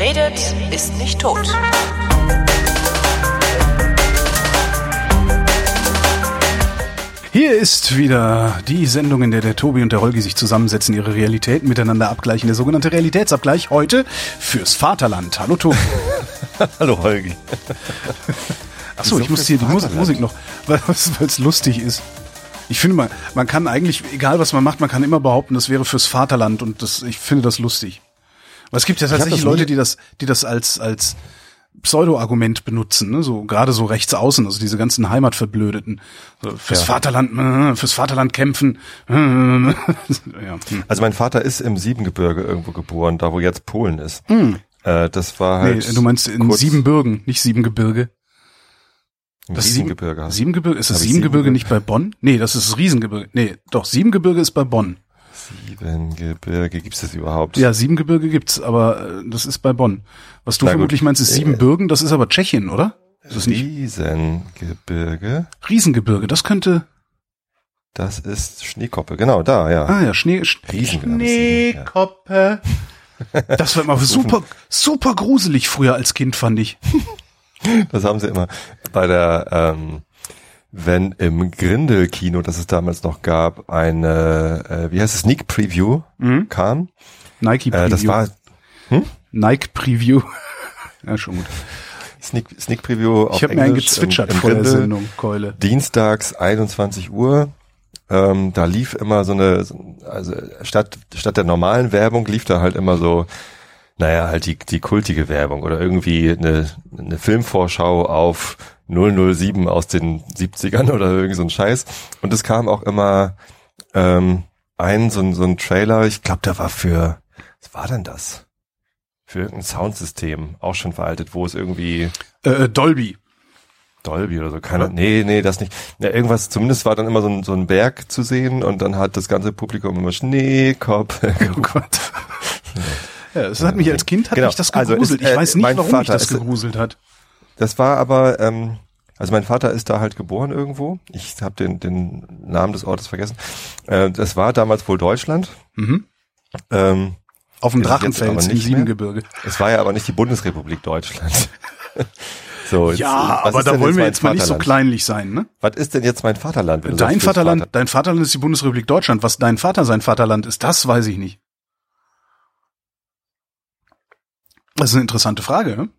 Wer redet, ist nicht tot. Hier ist wieder die Sendung, in der der Tobi und der Holgi sich zusammensetzen, ihre Realitäten miteinander abgleichen. Der sogenannte Realitätsabgleich heute fürs Vaterland. Hallo Tobi. Hallo Holgi. Achso, ich muss hier die Musik, Musik noch, weil es lustig ist. Ich finde, man, man kann eigentlich, egal was man macht, man kann immer behaupten, das wäre fürs Vaterland und das, ich finde das lustig. Aber es gibt ja tatsächlich Leute, die das, die das als, als Pseudo-Argument benutzen, ne? so gerade so rechts außen, also diese ganzen Heimatverblödeten, so, fürs ja. Vaterland, äh, fürs Vaterland kämpfen. ja. Hm. Also mein Vater ist im Siebengebirge irgendwo geboren, da wo jetzt Polen ist. Hm. Äh, das war halt. Nee, du meinst in Siebenbürgen, nicht Siebengebirge. Das Siebengebirge. Sieben, Siebengebirge, ist das Siebengebirge nicht bei Bonn? Nee, das ist Riesengebirge. Nee, doch, Siebengebirge ist bei Bonn. Siebengebirge, gibt's das überhaupt? Ja, Siebengebirge gibt's, aber äh, das ist bei Bonn. Was du Na vermutlich gut. meinst, ist Siebenbürgen, das ist aber Tschechien, oder? Ist das Riesengebirge. Riesengebirge, das könnte. Das ist Schneekoppe, genau, da, ja. Ah ja, Schnee, Schneekoppe. Das war immer super, super gruselig früher als Kind, fand ich. Das haben sie immer bei der, ähm, wenn im Grindel-Kino, das es damals noch gab, eine, äh, wie heißt es, Sneak Preview mhm. kam. Nike Preview. Äh, das war hm? Nike Preview. ja, schon gut. Sneak, Sneak Preview auf Ich habe mir einen gezwitschert im, im vor Grindel, der Sendung, Keule. Dienstags 21 Uhr. Ähm, da lief immer so eine, also statt, statt der normalen Werbung lief da halt immer so, naja, halt die, die kultige Werbung oder irgendwie eine, eine Filmvorschau auf 007 aus den 70ern oder irgend so ein Scheiß. Und es kam auch immer ähm, ein, so ein, so ein Trailer, ich glaube, der war für, was war denn das? Für irgendein Soundsystem, auch schon veraltet, wo es irgendwie... Äh, Dolby. Dolby oder so, keine, nee, nee, das nicht. Ja, irgendwas, zumindest war dann immer so ein, so ein Berg zu sehen und dann hat das ganze Publikum immer Schneekopf. Oh Gott. ja, es hat mich als Kind, hat genau. mich das gegruselt. Also ist, äh, ich weiß nicht, warum Vater, mich das gegruselt hat. Das war aber, ähm, also mein Vater ist da halt geboren irgendwo. Ich habe den, den Namen des Ortes vergessen. Äh, das war damals wohl Deutschland. Mhm. Ähm, Auf dem Drachenfels im Siebengebirge. Es war ja aber nicht die Bundesrepublik Deutschland. so, jetzt, ja, aber da wollen wir jetzt mal nicht so kleinlich sein, ne? Was ist denn jetzt mein Vaterland? Dein Vaterland, Vater? dein Vaterland ist die Bundesrepublik Deutschland. Was dein Vater sein Vaterland ist, das weiß ich nicht. Das ist eine interessante Frage, ne?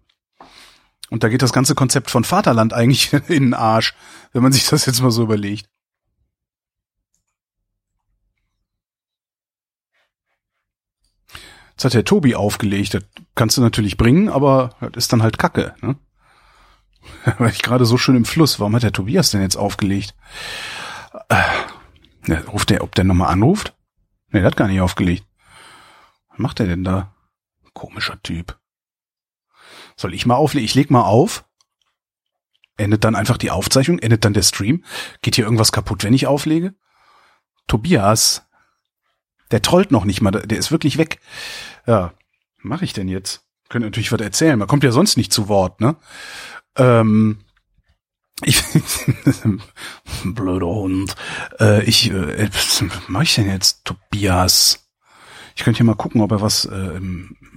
Und da geht das ganze Konzept von Vaterland eigentlich in den Arsch, wenn man sich das jetzt mal so überlegt. Jetzt hat der Tobi aufgelegt, das kannst du natürlich bringen, aber das ist dann halt Kacke, ne? War ich gerade so schön im Fluss. Warum hat der Tobias denn jetzt aufgelegt? Äh, ruft der, ob der nochmal anruft? Nee, der hat gar nicht aufgelegt. Was macht der denn da? Komischer Typ. Soll ich mal auflegen? Ich leg mal auf. Endet dann einfach die Aufzeichnung, endet dann der Stream. Geht hier irgendwas kaputt, wenn ich auflege? Tobias, der trollt noch nicht mal, der ist wirklich weg. Ja, mache ich denn jetzt? Könnte natürlich was erzählen. Man kommt ja sonst nicht zu Wort, ne? Ähm, ich blöder Hund. Äh, ich, äh, was mache ich denn jetzt, Tobias? Ich könnte hier mal gucken, ob er was äh,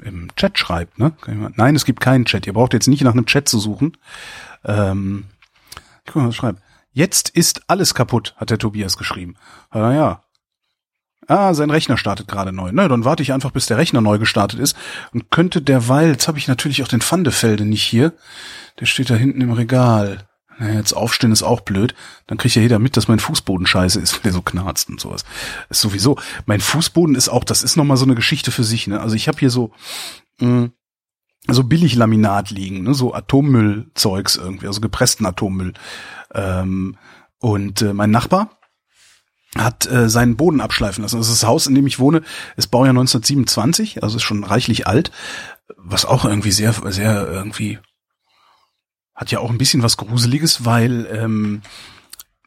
im Chat schreibt. Ne? Nein, es gibt keinen Chat. Ihr braucht jetzt nicht nach einem Chat zu suchen. Ähm, ich guck mal, was schreibt. Jetzt ist alles kaputt, hat der Tobias geschrieben. Ah ja. Ah, sein Rechner startet gerade neu. Na, dann warte ich einfach, bis der Rechner neu gestartet ist und könnte derweil, jetzt habe ich natürlich auch den Pfandefelde nicht hier. Der steht da hinten im Regal. Naja, jetzt aufstehen ist auch blöd. Dann kriegt ja jeder mit, dass mein Fußboden scheiße ist, wenn der so knarzt und sowas. ist sowieso. Mein Fußboden ist auch, das ist nochmal so eine Geschichte für sich. Ne? Also ich habe hier so mh, so billig Laminat liegen, ne? so Atommüllzeugs irgendwie, also gepressten Atommüll. Ähm, und äh, mein Nachbar hat äh, seinen Boden abschleifen lassen. Also das Haus, in dem ich wohne, ist Baujahr 1927, also ist schon reichlich alt, was auch irgendwie sehr, sehr irgendwie hat ja auch ein bisschen was Gruseliges, weil ähm,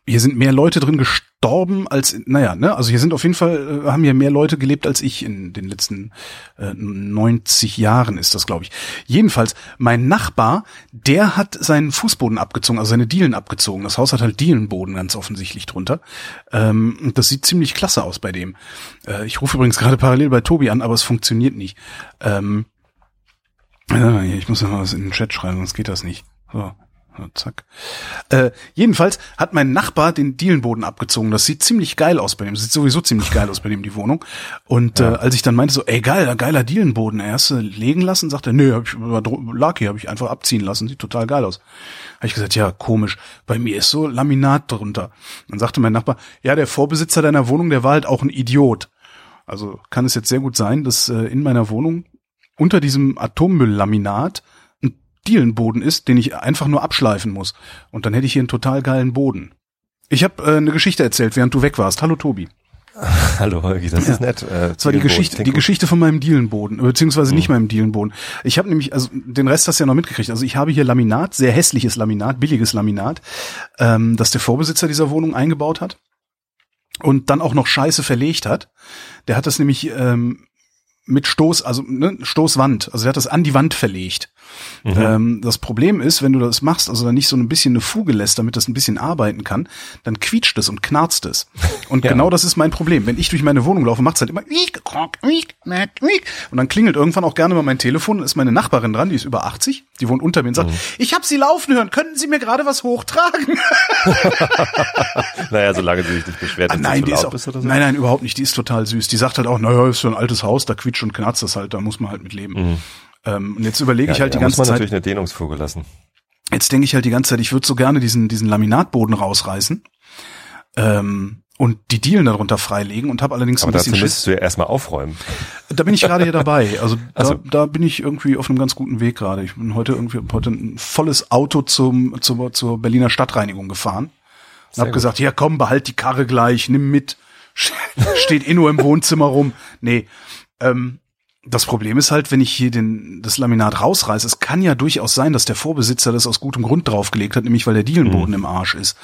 hier sind mehr Leute drin gestorben als, naja, ne, also hier sind auf jeden Fall, äh, haben hier mehr Leute gelebt als ich in den letzten äh, 90 Jahren ist das, glaube ich. Jedenfalls, mein Nachbar, der hat seinen Fußboden abgezogen, also seine Dielen abgezogen. Das Haus hat halt Dielenboden ganz offensichtlich drunter. Ähm, und das sieht ziemlich klasse aus bei dem. Äh, ich rufe übrigens gerade parallel bei Tobi an, aber es funktioniert nicht. Ähm, Ja, ich muss mal was in den Chat schreiben, sonst geht das nicht. So. Zack. Äh, jedenfalls hat mein Nachbar den Dielenboden abgezogen. Das sieht ziemlich geil aus bei dem. Das sieht sowieso ziemlich geil aus bei dem, die Wohnung. Und ja. äh, als ich dann meinte so, ey geil, geiler Dielenboden, er hast du legen lassen, sagte er, nee, hab ich, lag hier, habe ich einfach abziehen lassen. Sieht total geil aus. Habe ich gesagt, ja, komisch. Bei mir ist so Laminat drunter. Dann sagte mein Nachbar, ja, der Vorbesitzer deiner Wohnung, der war halt auch ein Idiot. Also kann es jetzt sehr gut sein, dass äh, in meiner Wohnung unter diesem Atommülllaminat Dielenboden ist, den ich einfach nur abschleifen muss. Und dann hätte ich hier einen total geilen Boden. Ich habe äh, eine Geschichte erzählt, während du weg warst. Hallo Tobi. Hallo Holgi, das ja. ist nett. Äh, das war die Geschichte, die Geschichte von meinem Dielenboden, beziehungsweise mhm. nicht meinem Dielenboden. Ich habe nämlich, also den Rest hast du ja noch mitgekriegt. Also ich habe hier Laminat, sehr hässliches Laminat, billiges Laminat, ähm, das der Vorbesitzer dieser Wohnung eingebaut hat und dann auch noch Scheiße verlegt hat. Der hat das nämlich ähm, mit Stoß, also ne, Stoßwand, also der hat das an die Wand verlegt. Mhm. Ähm, das Problem ist, wenn du das machst, also dann nicht so ein bisschen eine Fuge lässt, damit das ein bisschen arbeiten kann, dann quietscht es und knarzt es. Und ja. genau das ist mein Problem. Wenn ich durch meine Wohnung laufe, macht es halt immer und dann klingelt irgendwann auch gerne mal mein Telefon, ist meine Nachbarin dran, die ist über 80, die wohnt unter mir und sagt, mhm. ich habe Sie laufen hören, könnten Sie mir gerade was hochtragen? naja, solange sie sich nicht beschwert, ah, nein, die ist auch, so. nein, nein, überhaupt nicht, die ist total süß. Die sagt halt auch, naja, ist so ein altes Haus, da quietscht und knarzt es halt, da muss man halt mit leben. Mhm. Ähm, und jetzt überlege ja, ich halt die ganze Zeit. muss man natürlich eine Dehnungsfuge lassen. Jetzt denke ich halt die ganze Zeit, ich würde so gerne diesen, diesen Laminatboden rausreißen. Ähm, und die Dielen darunter freilegen und habe allerdings Aber ein bisschen dazu müsstest du ja erstmal aufräumen. Da bin ich gerade hier dabei. Also da, also da bin ich irgendwie auf einem ganz guten Weg gerade. Ich bin heute irgendwie heute ein volles Auto zum zur, zur Berliner Stadtreinigung gefahren und habe gesagt, ja komm, behalt die Karre gleich, nimm mit. Steht eh nur im Wohnzimmer rum. Nee, ähm, das Problem ist halt, wenn ich hier den, das Laminat rausreiße, es kann ja durchaus sein, dass der Vorbesitzer das aus gutem Grund draufgelegt hat, nämlich weil der Dielenboden mhm. im Arsch ist.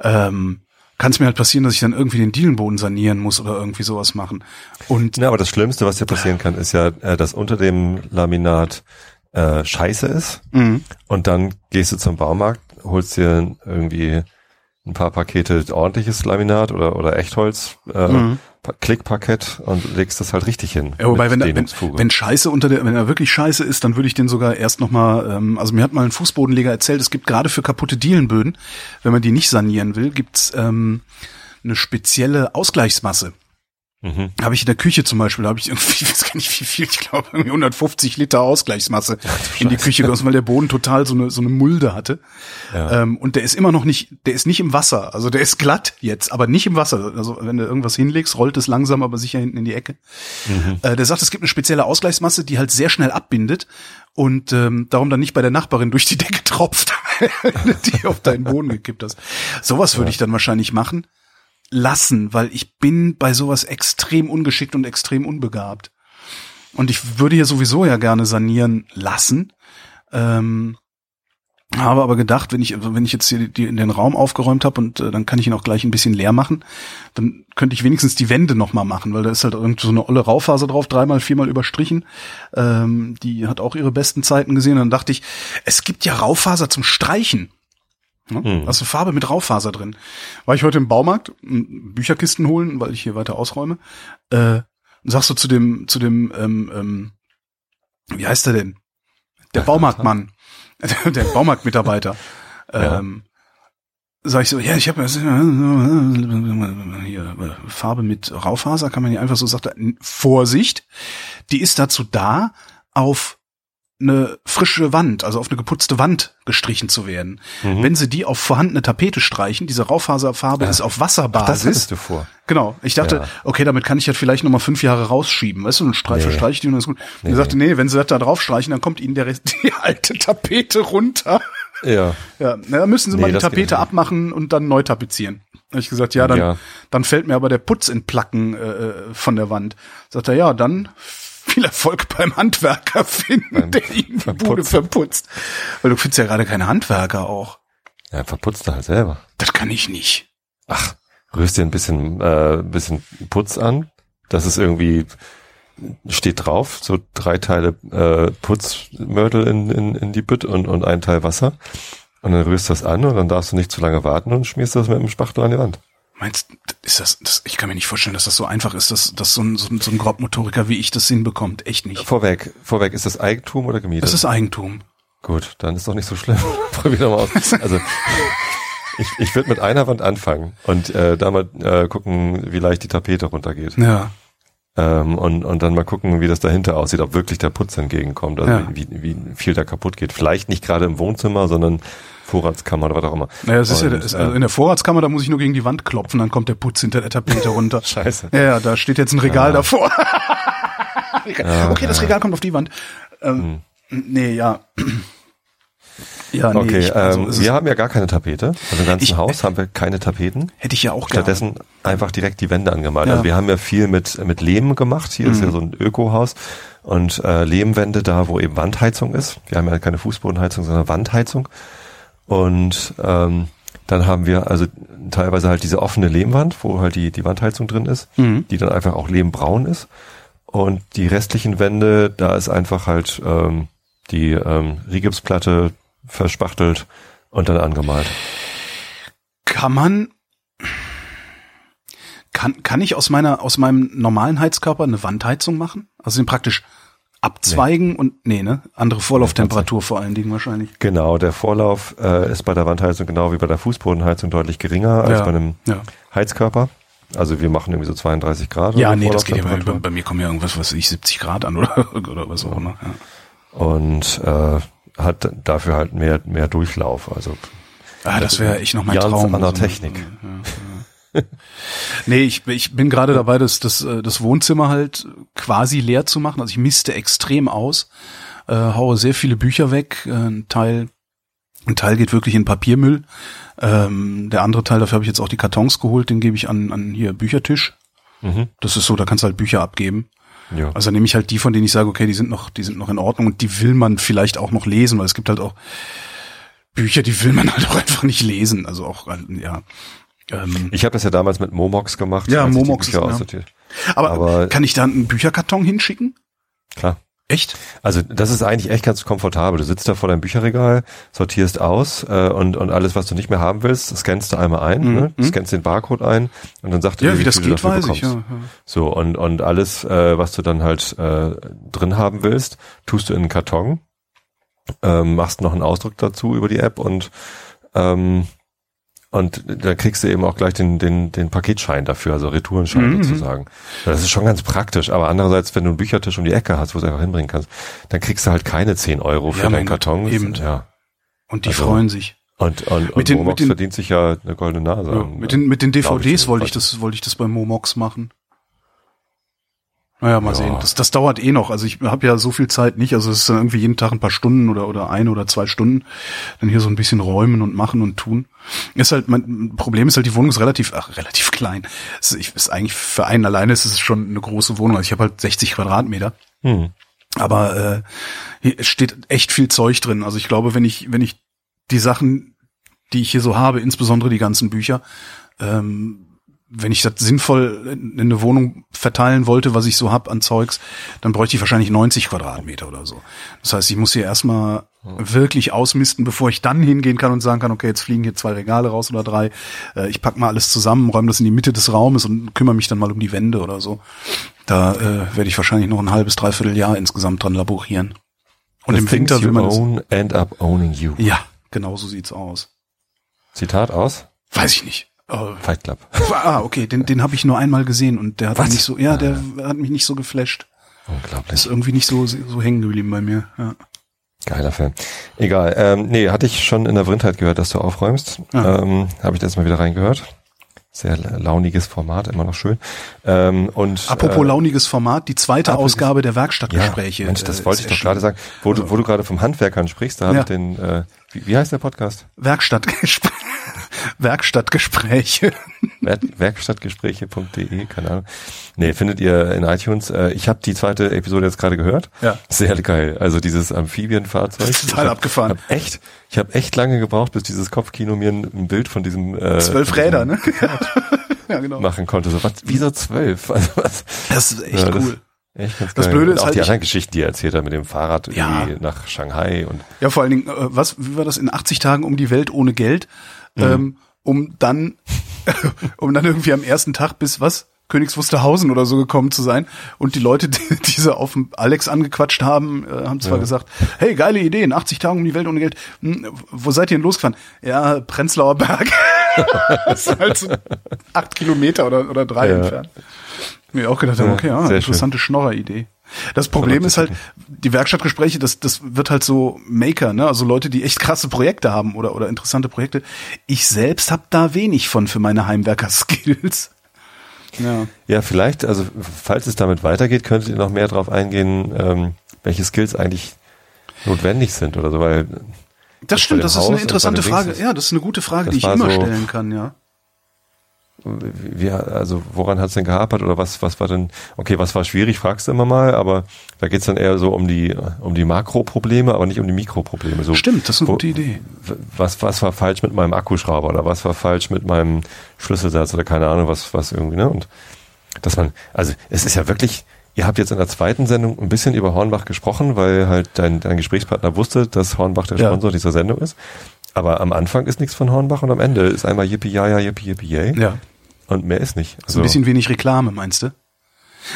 Ähm, kann es mir halt passieren, dass ich dann irgendwie den Dielenboden sanieren muss oder irgendwie sowas machen. Und ja, aber das Schlimmste, was dir passieren kann, ist ja, äh, dass unter dem Laminat äh, Scheiße ist mhm. und dann gehst du zum Baumarkt, holst dir irgendwie ein paar Pakete ordentliches Laminat oder oder Echtholz, äh, mhm. Klickparkett und legst das halt richtig hin. Ja, wobei, wenn, wenn, wenn Scheiße unter der, wenn er wirklich Scheiße ist, dann würde ich den sogar erst nochmal, ähm, also mir hat mal ein Fußbodenleger erzählt, es gibt gerade für kaputte Dielenböden, wenn man die nicht sanieren will, gibt's ähm, eine spezielle Ausgleichsmasse. Mhm. Habe ich in der Küche zum Beispiel, habe ich irgendwie, ich weiß gar nicht wie viel, ich glaube irgendwie 150 Liter Ausgleichsmasse Ach, in die Küche gegossen, weil der Boden total so eine so eine Mulde hatte. Ja. Ähm, und der ist immer noch nicht, der ist nicht im Wasser, also der ist glatt jetzt, aber nicht im Wasser. Also wenn du irgendwas hinlegst, rollt es langsam, aber sicher hinten in die Ecke. Mhm. Äh, der sagt, es gibt eine spezielle Ausgleichsmasse, die halt sehr schnell abbindet und ähm, darum dann nicht bei der Nachbarin durch die Decke tropft, die auf deinen Boden gekippt hast. Sowas würde ja. ich dann wahrscheinlich machen lassen, weil ich bin bei sowas extrem ungeschickt und extrem unbegabt. Und ich würde hier sowieso ja gerne sanieren lassen. Ähm, habe aber gedacht, wenn ich wenn ich jetzt hier die, in den Raum aufgeräumt habe und äh, dann kann ich ihn auch gleich ein bisschen leer machen, dann könnte ich wenigstens die Wände noch mal machen, weil da ist halt irgend so eine olle Raufaser drauf, dreimal, viermal überstrichen. Ähm, die hat auch ihre besten Zeiten gesehen. Dann dachte ich, es gibt ja Raufaser zum Streichen. Ne? Mhm. Also Farbe mit Raufaser drin. War ich heute im Baumarkt, Bücherkisten holen, weil ich hier weiter ausräume. Äh, sagst du zu dem, zu dem, ähm, ähm, wie heißt er denn? Der Baumarktmann, der Baumarktmitarbeiter. Ja. Ähm, sag ich so, ja, ich habe hier Farbe mit Raufaser, kann man hier einfach so sagen. Vorsicht, die ist dazu da, auf eine frische Wand, also auf eine geputzte Wand gestrichen zu werden. Mhm. Wenn sie die auf vorhandene Tapete streichen, diese Raufaserfarbe ja. ist auf Wasserbasis. Ach, das hattest du vor. Genau. Ich dachte, ja. okay, damit kann ich ja vielleicht nochmal fünf Jahre rausschieben. Weißt du, und streich, nee. verstreiche ich die und das ist gut. Nee, und er sagte, nee, wenn sie das da drauf streichen, dann kommt ihnen der Rest, die alte Tapete runter. Ja. Ja, na, dann müssen sie nee, mal die Tapete abmachen und dann neu tapezieren. Habe ich gesagt, ja, dann, ja. dann fällt mir aber der Putz in Placken äh, äh von der Wand. Sagt er, ja, dann viel Erfolg beim Handwerker finden, beim der ihm die Bude verputzt. Weil du findest ja gerade keine Handwerker auch. Ja, verputzt er halt selber. Das kann ich nicht. Ach, rührst dir ein bisschen, äh, bisschen Putz an. Das ist irgendwie, steht drauf, so drei Teile äh, Putzmörtel in, in, in die Bütt und, und ein Teil Wasser. Und dann rührst du das an und dann darfst du nicht zu lange warten und schmierst das mit dem Spachtel an die Wand. Meinst ist das, das, ich kann mir nicht vorstellen, dass das so einfach ist, dass, dass so ein, so ein, so ein Grobmotoriker wie ich das hinbekommt. Echt nicht. Vorweg, vorweg, ist das Eigentum oder gemietet? Das ist Eigentum. Gut, dann ist doch nicht so schlimm. Probier doch mal aus. Also ich, ich würde mit einer Wand anfangen und äh, da mal äh, gucken, wie leicht die Tapete runtergeht. Ja. Ähm, und, und dann mal gucken, wie das dahinter aussieht, ob wirklich der Putz entgegenkommt, also Ja. wie, wie viel da kaputt geht. Vielleicht nicht gerade im Wohnzimmer, sondern Vorratskammer oder was auch immer. Naja, es ist ja, Und, das, äh, also in der Vorratskammer, da muss ich nur gegen die Wand klopfen, dann kommt der Putz hinter der Tapete runter. Scheiße. Ja, ja, da steht jetzt ein Regal davor. okay, das ja. Regal kommt auf die Wand. Ähm, Nee, ja. Ja, nee, Okay, ich, also ähm, wir haben ja gar keine Tapete. Also im ganzen Ich- Haus haben wir keine Tapeten. hätte ich ja auch gerne. Stattdessen einfach direkt die Wände angemalt. Ja. Also wir haben ja viel mit, mit Lehm gemacht. Hier ist ja so ein Ökohaus. Und äh, Lehmwände da, wo eben Wandheizung ist. Wir haben ja keine Fußbodenheizung, sondern Wandheizung. Und ähm, dann haben wir also teilweise halt diese offene Lehmwand, wo halt die, die Wandheizung drin ist, Mhm. die dann einfach auch lehmbraun ist. Und die restlichen Wände, da ist einfach halt ähm, die ähm, Rigipsplatte verspachtelt und dann angemalt. Kann man, kann, kann ich aus meiner, aus meinem normalen Heizkörper eine Wandheizung machen? Also den praktisch abzweigen und, nee, ne? Andere Vorlauftemperatur vor allen Dingen wahrscheinlich. Genau, der Vorlauf äh, ist bei der Wandheizung genau wie bei der Fußbodenheizung deutlich geringer als Ja, bei einem ja. Heizkörper. Also wir machen irgendwie so 32 Grad. Ja, nee, das geht ja bei, bei, bei mir kommen ja irgendwas, was weiß ich, 70 Grad an oder, oder was auch immer. Ja. Und äh, hat dafür halt mehr, mehr Durchlauf. Also Ah, das wäre echt noch mein Jans Traum. an der So, Technik. Ja, ja. nee, ich, ich bin gerade dabei, das, das, äh, das Wohnzimmer halt quasi leer zu machen. Also ich misste extrem aus, äh, haue sehr viele Bücher weg. Äh, ein Teil, ein Teil geht wirklich in Papiermüll. Ähm, der andere Teil, dafür habe ich jetzt auch die Kartons geholt, den gebe ich an, an hier Büchertisch. Mhm. Das ist so, da kannst du halt Bücher abgeben. Ja. Also nehme ich halt die, von denen ich sage, okay, die sind noch, die sind noch in Ordnung und die will man vielleicht auch noch lesen, weil es gibt halt auch Bücher, die will man halt auch einfach nicht lesen. Also auch, ja. Ähm, ich habe das ja damals mit Momox gemacht. Ja, Momox ist- ja. aber, aber- kann ich da einen Bücherkarton hinschicken? Klar. Echt? Also das ist eigentlich echt ganz komfortabel. Du sitzt da vor deinem Bücherregal, sortierst aus äh, und, und alles, was du nicht mehr haben willst, scannst du einmal ein, Mhm, ne? mhm. scannst den Barcode ein und dann sagt er Ja, dir, wie das viel du geht, dafür weiß ich. Ja, bekommst. ja. So, und, und alles, äh, was du dann halt äh, drin haben willst, tust du in einen Karton, ähm, machst noch einen Ausdruck dazu über die App und ähm, und da kriegst du eben auch gleich den, den, den Paketschein dafür, also Retourenschein Mhm. sozusagen. Das ist schon ganz praktisch, aber andererseits, wenn du einen Büchertisch um die Ecke hast, wo du es einfach hinbringen kannst, dann kriegst du halt keine 10 Euro für Ja, deinen Gott, Karton. eben. Ja. Und die Also, freuen sich. Und, und, und den- Momox den- verdient sich ja eine goldene Nase. Ja, an, mit den, mit den DVDs wollte ich das, wollte ich das bei Momox machen. Naja, mal Ja. sehen. Das, das dauert eh noch. Also ich habe ja so viel Zeit nicht. Also es ist dann irgendwie jeden Tag ein paar Stunden oder, oder eine oder zwei Stunden. Dann hier so ein bisschen räumen und machen und tun. Ist halt, mein Problem ist halt, die Wohnung ist relativ, ach, relativ klein. Ist, ich- ist eigentlich für einen alleine ist es schon eine große Wohnung. Also ich habe halt 60 Quadratmeter. Hm. Aber äh, hier steht echt viel Zeug drin. Also ich glaube, wenn ich, wenn ich die Sachen, die ich hier so habe, insbesondere die ganzen Bücher, ähm, wenn ich das sinnvoll in in eine Wohnung verteilen wollte, was ich so hab an Zeugs, dann bräuchte ich wahrscheinlich 90 Quadratmeter oder so. Das heißt, ich muss hier erstmal wirklich ausmisten, bevor ich dann hingehen kann und sagen kann, okay, jetzt fliegen hier zwei Regale raus oder drei. Äh, ich pack mal alles zusammen, räume das in die Mitte des Raumes und kümmere mich dann mal um die Wände oder so. Da äh, werde ich wahrscheinlich noch ein halbes, dreiviertel Jahr insgesamt dran laborieren. Und The im Winter will man das. own end up owning you. Ja, genau so sieht's aus. Zitat aus Weiß ich nicht. Äh, Fight Club. Ah, okay, den, den habe ich nur einmal gesehen und der hat Was? mich nicht so, ja, der hat mich nicht so geflasht. Ist Unglaublich. irgendwie nicht so so hängen geblieben bei mir. Ja. Geiler Film. Egal. Ähm, nee, hatte ich schon in der Vrindheit gehört, dass du aufräumst. Ja. Ähm, Habe ich jetzt mal wieder reingehört. Sehr launiges Format, immer noch schön. Ähm, und Apropos äh, launiges Format, die zweite Ausgabe der ja, Werkstattgespräche. Mensch, das äh, wollte ist ich doch gerade sagen. Wo du, wo du gerade vom Handwerkern sprichst, da habe Ja. ich den, äh, wie, wie heißt der Podcast? Werkstattgespräche. Werkstattgespräche. Wer- Werkstattgespräche.de, keine Ahnung. Nee, findet ihr in iTunes. Äh, ich habe die zweite Episode jetzt gerade gehört. Ja. Sehr geil. Also dieses Amphibienfahrzeug. Das ist total Ich hab- abgefahren. Hab echt, ich habe echt lange gebraucht, bis dieses Kopfkino mir ein, Bild von diesem äh, Zwölf Räder, ne? ja, genau. machen konnte. So, was, wieso zwölf? Also, was, Das ist echt Ja, das- cool. echt ganz Das geil. Blöde ist auch halt, die anderen Geschichten, die er erzählt hat mit dem Fahrrad Ja. irgendwie nach Shanghai und Ja, vor allen Dingen, äh, was, wie war das in 80 Tagen um die Welt ohne Geld, Mhm. ähm, um dann um dann irgendwie am ersten Tag bis was? Königs Wusterhausen oder so gekommen zu sein. Und die Leute, die, die sie auf Alex angequatscht haben, äh, haben zwar Ja. gesagt, hey, geile Idee, in 80 Tagen um die Welt ohne Geld. Hm, wo seid ihr denn losgefahren? Ja, Prenzlauer Berg. das ist halt so acht Kilometer oder, oder drei Ja. entfernt. Mir auch gedacht haben, okay, ja, interessante Schnorrer-Idee. Das Problem ist halt, die Werkstattgespräche, das, das wird halt so Maker, ne? Also Leute, die echt krasse Projekte haben oder, oder interessante Projekte. Ich selbst habe da wenig von für meine Heimwerker-Skills. Ja. Ja, vielleicht, also falls es damit weitergeht, könntet ihr noch mehr darauf eingehen, ähm, welche Skills eigentlich notwendig sind oder so, weil Das stimmt, das dem ist Haus eine interessante Frage. Ist- Ja, das ist eine gute Frage, die ich immer so- stellen kann, ja. Wie, also woran hat es denn gehapert oder was, was war denn, okay, was war schwierig, fragst du immer mal, aber da geht's dann eher so um die, um die Makroprobleme, aber nicht um die Mikroprobleme. So, Stimmt, das ist eine wo- gute Idee. Was, was war falsch mit meinem Akkuschrauber oder was war falsch mit meinem Schlüsselsatz oder keine Ahnung, was, was irgendwie, ne? Und dass man, also es ist ja wirklich, ihr habt jetzt in der zweiten Sendung ein bisschen über Hornbach gesprochen, weil halt dein, dein Gesprächspartner wusste, dass Hornbach der Ja. Sponsor dieser Sendung ist. Aber am Anfang ist nichts von Hornbach und am Ende ist einmal Yippie ja ja Yippie Yippie yay. Ja. Und mehr ist nicht. So ein bisschen wenig Reklame, meinst du?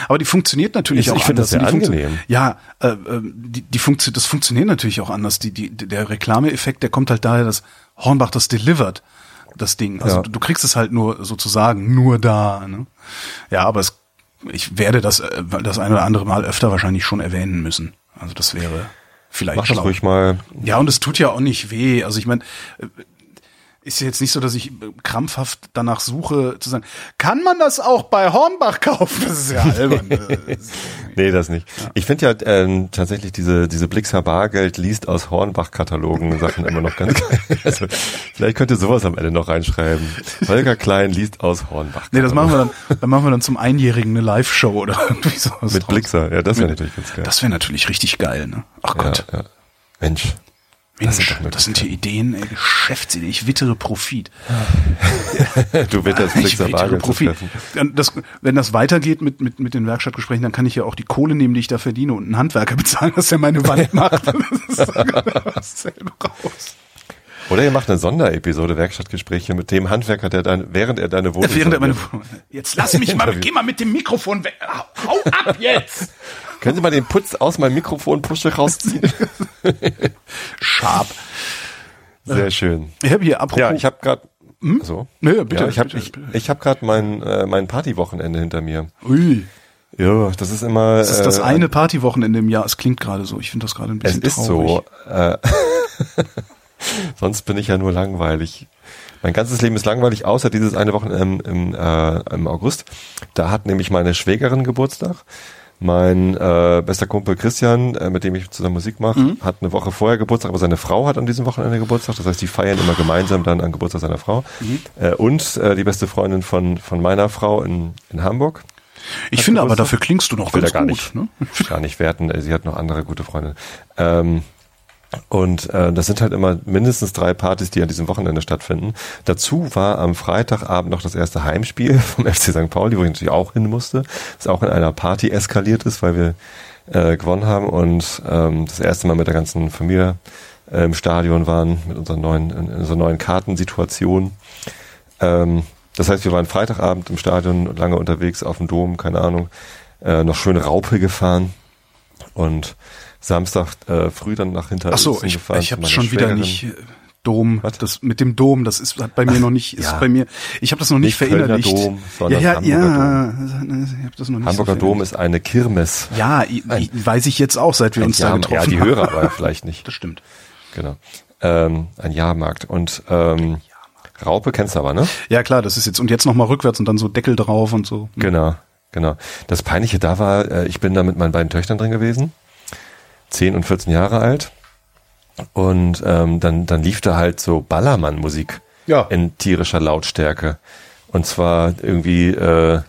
Aber die funktioniert natürlich Ich- auch ich find das anders. sehr Die angenehm. Ja, äh, äh, die, die funktio das funktioniert natürlich auch anders. Die, die, der Reklameeffekt, der kommt halt daher, dass Hornbach das delivert, das Ding. Also Ja. du, du kriegst es halt nur sozusagen nur da. Ne? Ja, aber es, ich werde das äh, das ein oder andere Mal öfter wahrscheinlich schon erwähnen müssen. Also das wäre vielleicht Mach das ruhig mal. Ja, und es tut ja auch nicht weh. Also ich meine, ist jetzt nicht so, dass ich krampfhaft danach suche, zu sagen, kann man das auch bei Hornbach kaufen? Das ist ja albern. Nee, das nicht. Ich finde ja ähm, tatsächlich diese, diese Blixer Bargeld liest aus Hornbach-Katalogen Sachen immer noch ganz geil. Also, vielleicht könnt ihr sowas am Ende noch reinschreiben. Holger Klein liest aus Hornbach. nee, das machen wir dann, dann machen wir dann zum Einjährigen eine Live-Show oder irgendwie sowas. Mit draus. Blixer. Ja, das wäre natürlich ganz geil. Das wäre natürlich richtig geil, ne? Ach Gott. ja, ja. Mensch. Mensch, sind das sind hier Ideen, ey, Geschäftsideen. Ich wittere Profit. Du das Ich wittere Profit. Dann Das, wenn das weitergeht mit, mit, mit den Werkstattgesprächen, dann kann ich ja auch die Kohle nehmen, die ich da verdiene und einen Handwerker bezahlen, dass er meine Wand macht. Das ist genau dasselbe raus. Oder ihr macht eine Sonderepisode Werkstattgespräche mit dem Handwerker, der dein, während er deine Wohnung Während er meine, saniert. jetzt lass mich mal, geh mal mit dem Mikrofon weg. Hau ab jetzt! Können Sie mal den Putz aus meinem Mikrofonpusche rausziehen? Scharf. Sehr schön. Ich habe hier apropos. Ja, ich habe gerade so. Nö, bitte, ja, ich habe ich, ich hab gerade mein äh, mein Partywochenende hinter mir. Ui, Ja, das ist immer das ist das äh, eine Partywochenende im Jahr. Es klingt gerade so. Ich finde das gerade ein Es bisschen ist traurig. so. Äh, sonst bin ich ja nur langweilig. Mein ganzes Leben ist langweilig, außer dieses eine Wochenende im, im, äh, im August. Da hat nämlich meine Schwägerin Geburtstag. Mein äh, bester Kumpel Christian, äh, mit dem ich zusammen Musik mache, Mhm. hat eine Woche vorher Geburtstag, aber seine Frau hat an diesem Wochenende Geburtstag. Das heißt, die feiern immer gemeinsam dann an Geburtstag seiner Frau. Mhm. Äh, und äh, die beste Freundin von, von meiner Frau in, in Hamburg. Ich finde aber, Geburtstag? dafür klingst du noch ganz gar gut. nicht, Ne? gar nicht werten. äh, Sie hat noch andere gute Freunde. Ähm, und äh, das sind halt immer mindestens drei Partys, die an diesem Wochenende stattfinden. Dazu war am Freitagabend noch das erste Heimspiel vom FC St. Pauli, wo ich natürlich auch hin musste. Das auch in einer Party eskaliert ist, weil wir äh, gewonnen haben und ähm, das erste Mal mit der ganzen Familie äh, im Stadion waren, mit unserer neuen, in unserer neuen Kartensituation. Ähm, das heißt, wir waren Freitagabend im Stadion lange unterwegs auf dem Dom, keine Ahnung, äh, noch schöne Raupe gefahren und Samstag äh, früh dann nach hinter Ach so, ich, ich habe schon wieder nicht äh, Dom. Was? Das mit dem Dom, das ist hat bei mir noch nicht, ist Ja. bei mir. Ich habe das noch nicht, Nicht verinnerlicht. Dom, sondern ja, ja, Hamburger ja. Ich habe das noch nicht. Hamburger so Dom ist eine Kirmes. Ja, i- weiß ich jetzt auch, seit wir uns da ja, getroffen ja, die haben. Hörer aber vielleicht nicht. Das stimmt. Genau. Ähm, ein Jahrmarkt. Und ähm, Raupe kennst du aber, ne? Ja klar, das ist jetzt und jetzt noch mal rückwärts und dann so Deckel drauf und so. Genau, genau. Das Peinliche da war, äh, ich bin da mit meinen beiden Töchtern drin gewesen, 10 und 14 Jahre alt. Und ähm, dann, dann lief da halt so Ballermann-Musik Ja. in tierischer Lautstärke. Und zwar irgendwie, äh,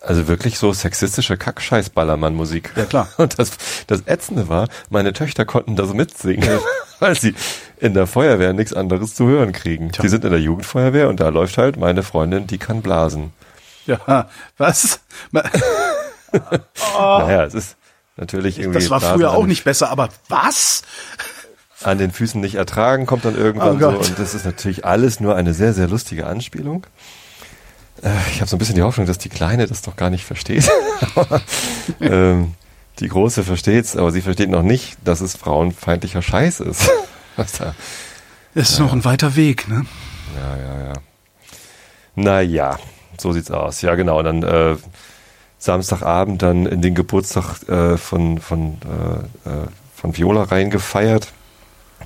also wirklich so sexistische Kackscheiß-Ballermann-Musik. Ja, klar. Und das, das Ätzende war, meine Töchter konnten da so mitsingen, weil sie in der Feuerwehr nichts anderes zu hören kriegen. Tja. Die sind in der Jugendfeuerwehr und da läuft halt meine Freundin, die kann blasen. Ja, was? Naja, es ist natürlich irgendwie. Das war früher auch nicht besser, aber was? an den Füßen nicht ertragen, kommt dann irgendwann Oh so. Gott. Und das ist natürlich alles nur eine sehr, sehr lustige Anspielung. Äh, ich habe so ein bisschen die Hoffnung, dass die Kleine das doch gar nicht versteht. Aber, ähm, die Große versteht's, aber sie versteht noch nicht, dass es frauenfeindlicher Scheiß ist. Was da Es ist noch ein weiter Weg, ne? ja, ja, ja. Naja, so sieht's aus. Ja, genau. Dann äh, Samstagabend dann in den Geburtstag äh, von, von, äh, äh, von Viola reingefeiert.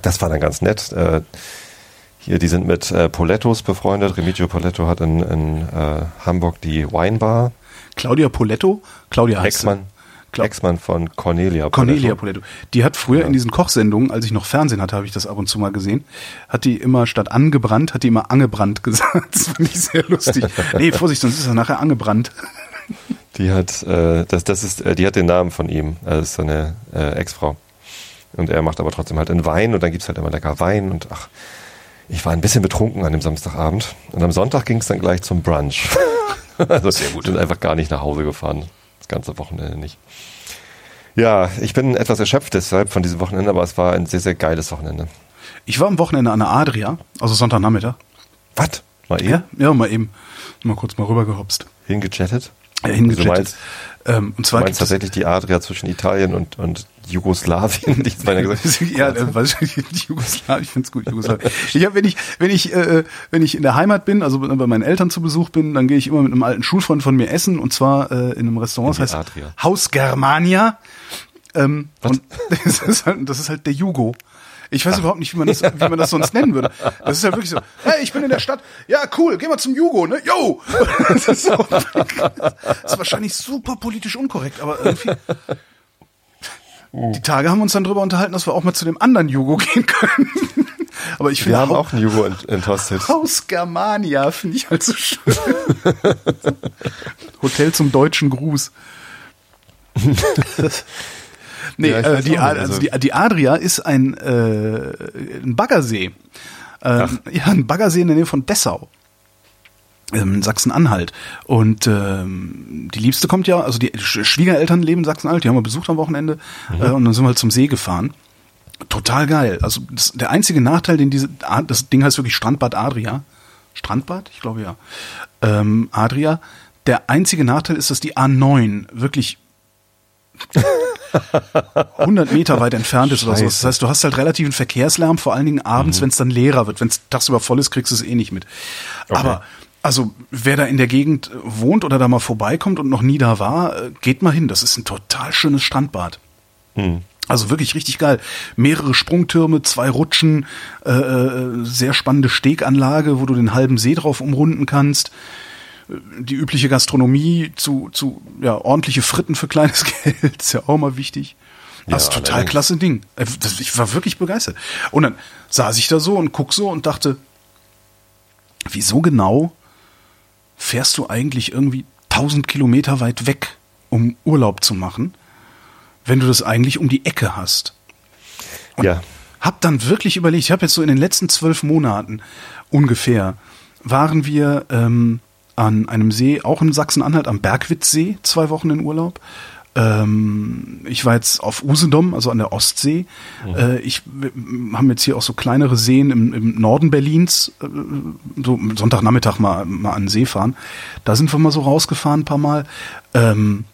Das war dann ganz nett. Äh, hier, die sind mit äh, Polettos befreundet. Remigio Poletto hat in, in äh, Hamburg die Weinbar. Claudia Poletto, Claudia heißt. Ex-Mann Glaub- Ex-Mann von Cornelia Cornelia Poletto. Die hat früher in diesen Kochsendungen, als ich noch Fernsehen hatte, habe ich das ab und zu mal gesehen, hat die immer statt angebrannt, hat die immer angebrannt gesagt. Das fand ich sehr lustig. nee, Vorsicht, sonst ist er nachher angebrannt. Die hat, äh, das, das ist, äh, die hat den Namen von ihm. Also ist seine äh, Ex-Frau. Und er macht aber trotzdem halt einen Wein und dann gibt's halt immer lecker Wein und ach, ich war ein bisschen betrunken an dem Samstagabend. Und am Sonntag ging's dann gleich zum Brunch. also Sehr gut. Bin einfach gar nicht nach Hause gefahren. Das ganze Wochenende nicht. Ja, ich bin etwas erschöpft deshalb von diesem Wochenende, aber es war ein sehr, sehr geiles Wochenende. Ich war am Wochenende an der Adria, also Sonntagnachmittag. Was? Mal eben Ja, ja, mal eben, mal kurz mal rübergehopst. hingechattet? Ja, hingechattet. Du meinst, ähm, und du zwar meinst gibt es- tatsächlich die Adria zwischen Italien und, und Jugoslawien, die ich meine gesagt ja, äh, weiß ich, nicht, Jugoslawien, ich find's gut, Jugoslawien. Ich hab, wenn ich, wenn ich, äh, wenn ich in der Heimat bin, also bei meinen Eltern zu Besuch bin, dann gehe ich immer mit einem alten Schulfreund von mir essen und zwar äh, in einem Restaurant, In das heißt Adria. Haus Germania. Ähm, und das ist, halt, das ist halt der Jugo. Ich weiß überhaupt nicht, wie man das, wie man das sonst nennen würde. Das ist ja wirklich so, hey, ich bin in der Stadt. Ja, cool, geh mal zum Jugo, ne? Yo! Das ist, so, das ist wahrscheinlich super politisch unkorrekt, aber irgendwie. Die Tage haben wir uns dann drüber unterhalten, dass wir auch mal zu dem anderen Jugo gehen können. Aber ich Wir finde haben Hau- auch einen Jugo ent enthostet. Haus Germania finde ich halt so schön. Hotel zum deutschen Gruß. Nee, Ja, äh, die, also also- die, die Adria ist ein, äh, ein Baggersee. Ähm, ja, ein Baggersee in der Nähe von Dessau. Ähm, Sachsen-Anhalt. Und ähm, die Liebste kommt ja, also die Sch- Schwiegereltern leben in Sachsen-Anhalt, die haben wir besucht am Wochenende äh, und dann sind wir halt zum See gefahren. Total geil. Also das, der einzige Nachteil, den diese, das Ding heißt wirklich Strandbad Adria. Strandbad? Ich glaube ja. Ähm, Adria. Der einzige Nachteil ist, dass die A9 wirklich 100 Meter weit entfernt ist oder so. Das heißt, du hast halt relativen Verkehrslärm, vor allen Dingen abends, wenn es dann leerer wird. Wenn es tagsüber voll ist, kriegst du es eh nicht mit. Aber also wer da in der Gegend wohnt oder da mal vorbeikommt und noch nie da war, äh, geht mal hin. Das ist ein total schönes Strandbad. Also wirklich richtig geil. Mehrere Sprungtürme, zwei Rutschen, äh, äh, sehr spannende Steganlage, wo du den halben See drauf umrunden kannst. Die übliche Gastronomie zu, zu ja, ordentliche Fritten für kleines Geld, ist ja auch mal wichtig. Das ist Ja, total allerdings. klasse Ding. Äh, Ich war wirklich begeistert. Und dann saß ich da so und guck so und dachte, wieso genau fährst du eigentlich irgendwie 1000 Kilometer weit weg, um Urlaub zu machen, wenn du das eigentlich um die Ecke hast? Ja. Hab dann wirklich überlegt, ich habe jetzt so in den letzten zwölf Monaten ungefähr, waren wir ähm, an einem See, auch in Sachsen-Anhalt, am Bergwitzsee, zwei Wochen in Urlaub. Ähm, ich war jetzt auf Usedom, also an der Ostsee. Äh, ich wir haben jetzt hier auch so kleinere Seen im, im Norden Berlins, äh, so Sonntagnachmittag mal, mal an den See fahren. Da sind wir mal so rausgefahren ein paar Mal. Ähm,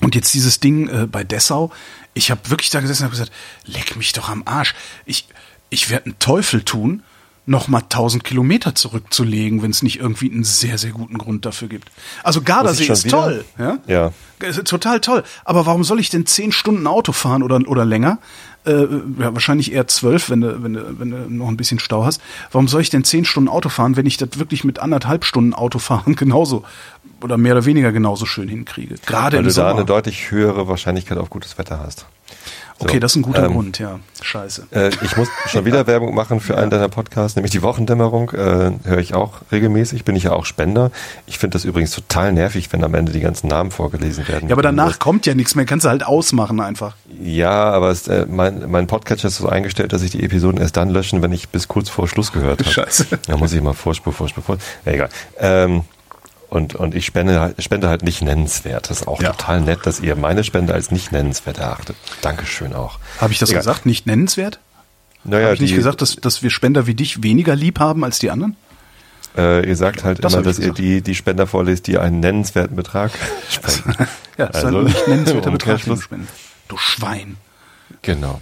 und jetzt dieses Ding äh, bei Dessau, ich habe wirklich da gesessen und habe gesagt, leck mich doch am Arsch. Ich, ich werde einen Teufel tun, noch mal 1000 Kilometer zurückzulegen, wenn es nicht irgendwie einen sehr, sehr guten Grund dafür gibt. Also Gardasee ist wieder? toll. Ja? Ja. Total toll. Aber warum soll ich denn zehn Stunden Auto fahren oder, oder länger? Äh, ja, wahrscheinlich eher zwölf, wenn du, wenn, du, wenn du noch ein bisschen Stau hast. Warum soll ich denn zehn Stunden Auto fahren, wenn ich das wirklich mit anderthalb Stunden Autofahren genauso oder mehr oder weniger genauso schön hinkriege? Gerade Weil im du da Sommer. eine deutlich höhere Wahrscheinlichkeit auf gutes Wetter hast. So, okay, das ist ein guter ähm, Grund, ja. Scheiße. Äh, ich muss schon wieder Werbung machen für einen deiner Podcasts, nämlich die Wochendämmerung. Äh, höre ich auch regelmäßig, bin ich ja auch Spender. Ich finde das übrigens total nervig, wenn am Ende die ganzen Namen vorgelesen werden. Ja, aber danach Das- kommt ja nichts mehr. Kannst du halt ausmachen einfach. Ja, aber es, äh, mein, mein Podcatcher ist so eingestellt, dass ich die Episoden erst dann löschen, wenn ich bis kurz vor Schluss gehört habe. Scheiße. Da muss ich mal Vorspur, Vorspur, Vorspur. Ja, egal. Ähm, und, und ich spende halt, spende halt nicht nennenswert. Das ist auch Ja. total nett, dass ihr meine Spende als nicht nennenswert erachtet. Dankeschön auch. Habe ich das Egal. gesagt? Nicht nennenswert? Naja, Habe ich nicht die- gesagt, dass, dass wir Spender wie dich weniger lieb haben als die anderen? Äh, ihr sagt halt Das immer, dass ihr die, die Spender vorlest, die einen nennenswerten Betrag spenden. Ja, das ist Also, ein nicht nennenswerter Betrag, den du Schwein. Genau.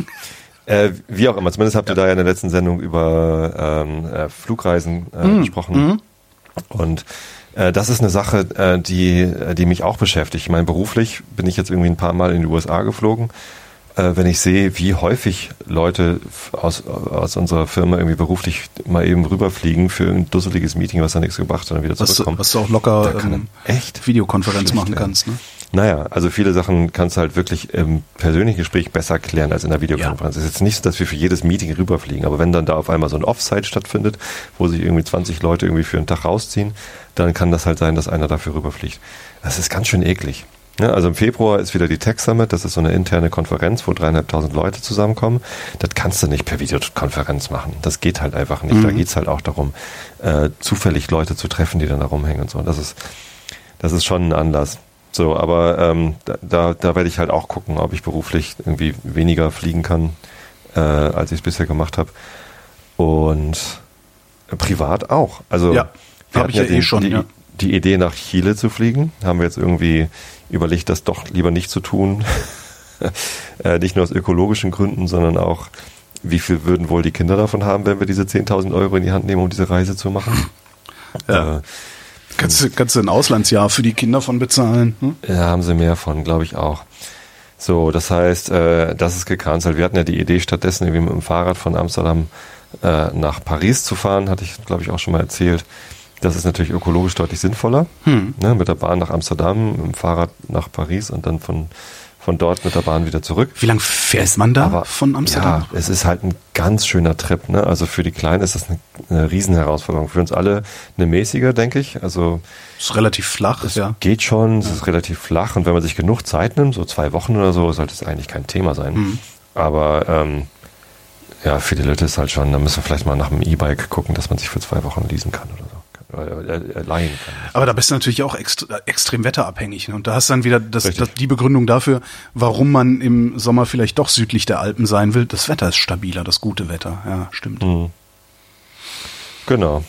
Äh, wie auch immer, zumindest habt ihr da ja in der letzten Sendung über ähm, äh, Flugreisen äh, Mhm. gesprochen. Und äh, das ist eine Sache, äh, die, äh, die mich auch beschäftigt. Ich meine, beruflich bin ich jetzt irgendwie ein paar Mal in die USA geflogen. Äh, wenn ich sehe, wie häufig Leute aus, aus unserer Firma irgendwie beruflich mal eben rüberfliegen für ein dusseliges Meeting, was da nichts gebracht hat und wieder Was, zurückkommen. was du auch locker ähm, echt Videokonferenz machen werden. kannst. Ne? Naja, also viele Sachen kannst du halt wirklich im persönlichen Gespräch besser klären als in der Videokonferenz. Es ist jetzt nicht so, dass wir für jedes Meeting rüberfliegen, aber wenn dann da auf einmal so ein Offsite stattfindet, wo sich irgendwie 20 Leute irgendwie für einen Tag rausziehen, dann kann das halt sein, dass einer dafür rüberfliegt. Das ist ganz schön eklig. Ja, also im Februar ist wieder die Tech Summit, das ist so eine interne Konferenz, wo dreieinhalbtausend Leute zusammenkommen. Das kannst du nicht per Videokonferenz machen. Das geht halt einfach nicht. Da geht's halt auch darum, äh, zufällig Leute zu treffen, die dann da rumhängen und so. Das ist, das ist schon ein Anlass. So, aber ähm, da, da, werde ich halt auch gucken, ob ich beruflich irgendwie weniger fliegen kann, äh, als ich es bisher gemacht habe. Und privat auch. Also Ja, wir hab hatten ich ja eh den- schon, die, ja. die Idee nach Chile zu fliegen, haben wir jetzt irgendwie überlegt, das doch lieber nicht zu tun. äh, nicht nur aus ökologischen Gründen, sondern auch, wie viel würden wohl die Kinder davon haben, wenn wir diese 10.000 Euro in die Hand nehmen, um diese Reise zu machen? Ja. Äh, Kannst, du- kannst du ein Auslandsjahr für die Kinder von bezahlen? Hm? Ja, haben sie mehr von, glaube ich auch. So, das heißt, äh, das ist gecancelt. Wir hatten ja die Idee, stattdessen irgendwie mit dem Fahrrad von Amsterdam äh, nach Paris zu fahren, hatte ich, glaube ich, auch schon mal erzählt. Das ist natürlich ökologisch deutlich sinnvoller. Hm. Ne, mit der Bahn nach Amsterdam, mit dem Fahrrad nach Paris und dann von, von dort mit der Bahn wieder zurück. Wie lange fährt man da Aber von Amsterdam? Ja, es ist halt ein ganz schöner Trip. Ne? Also für die Kleinen ist das eine, eine Riesenherausforderung. Für uns alle eine mäßige, denke ich. Also Ist relativ flach, es ja. geht schon, es ist relativ flach und wenn man sich genug Zeit nimmt, so zwei Wochen oder so, sollte es eigentlich kein Thema sein. Mhm. Aber ähm, ja, für die Leute ist halt schon, da müssen wir vielleicht mal nach einem E-Bike gucken, dass man sich für zwei Wochen leasen kann oder so. Oder, äh, äh, leihen kann. Aber da bist du natürlich auch extre extrem wetterabhängig. Ne? Und da hast du dann wieder das, das, die Begründung dafür, warum man im Sommer vielleicht doch südlich der Alpen sein will. Das Wetter ist stabiler, das gute Wetter. Ja, stimmt. Mhm. Genau.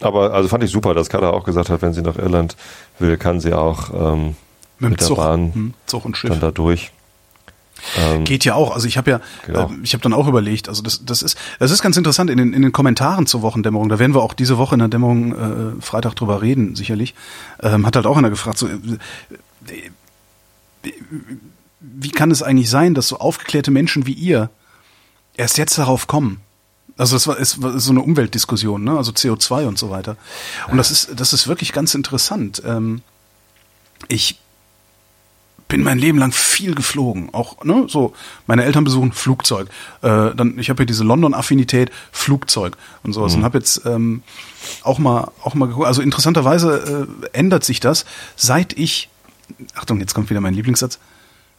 Aber also fand ich super, dass Kada auch gesagt hat, wenn sie nach Irland will, kann sie auch ähm, Mit dem mit der Bahn hm, Zug und Schiff. dann da durch. Ähm, Geht ja auch. Also ich habe ja, Geht auch. äh, ich habe dann auch überlegt. Also das, das ist, das ist ganz interessant in den in den Kommentaren zur Wochendämmerung. Da werden wir auch diese Woche in der Dämmerung äh, Freitag drüber reden, sicherlich. Ähm, hat halt auch einer gefragt, so, äh, äh, wie kann es eigentlich sein, dass so aufgeklärte Menschen wie ihr erst jetzt darauf kommen? Also das war, ist, war so eine Umweltdiskussion, ne? Also CO2 und so weiter. Und das ist, das ist wirklich ganz interessant. Ähm, ich bin mein Leben lang viel geflogen. Auch, ne, so, meine Eltern besuchen Flugzeug. Äh, dann, ich habe hier diese London-Affinität, Flugzeug und sowas. Und habe jetzt ähm, auch mal, auch mal geguckt. Also interessanterweise äh, ändert sich das, seit ich, Achtung, jetzt kommt wieder mein Lieblingssatz,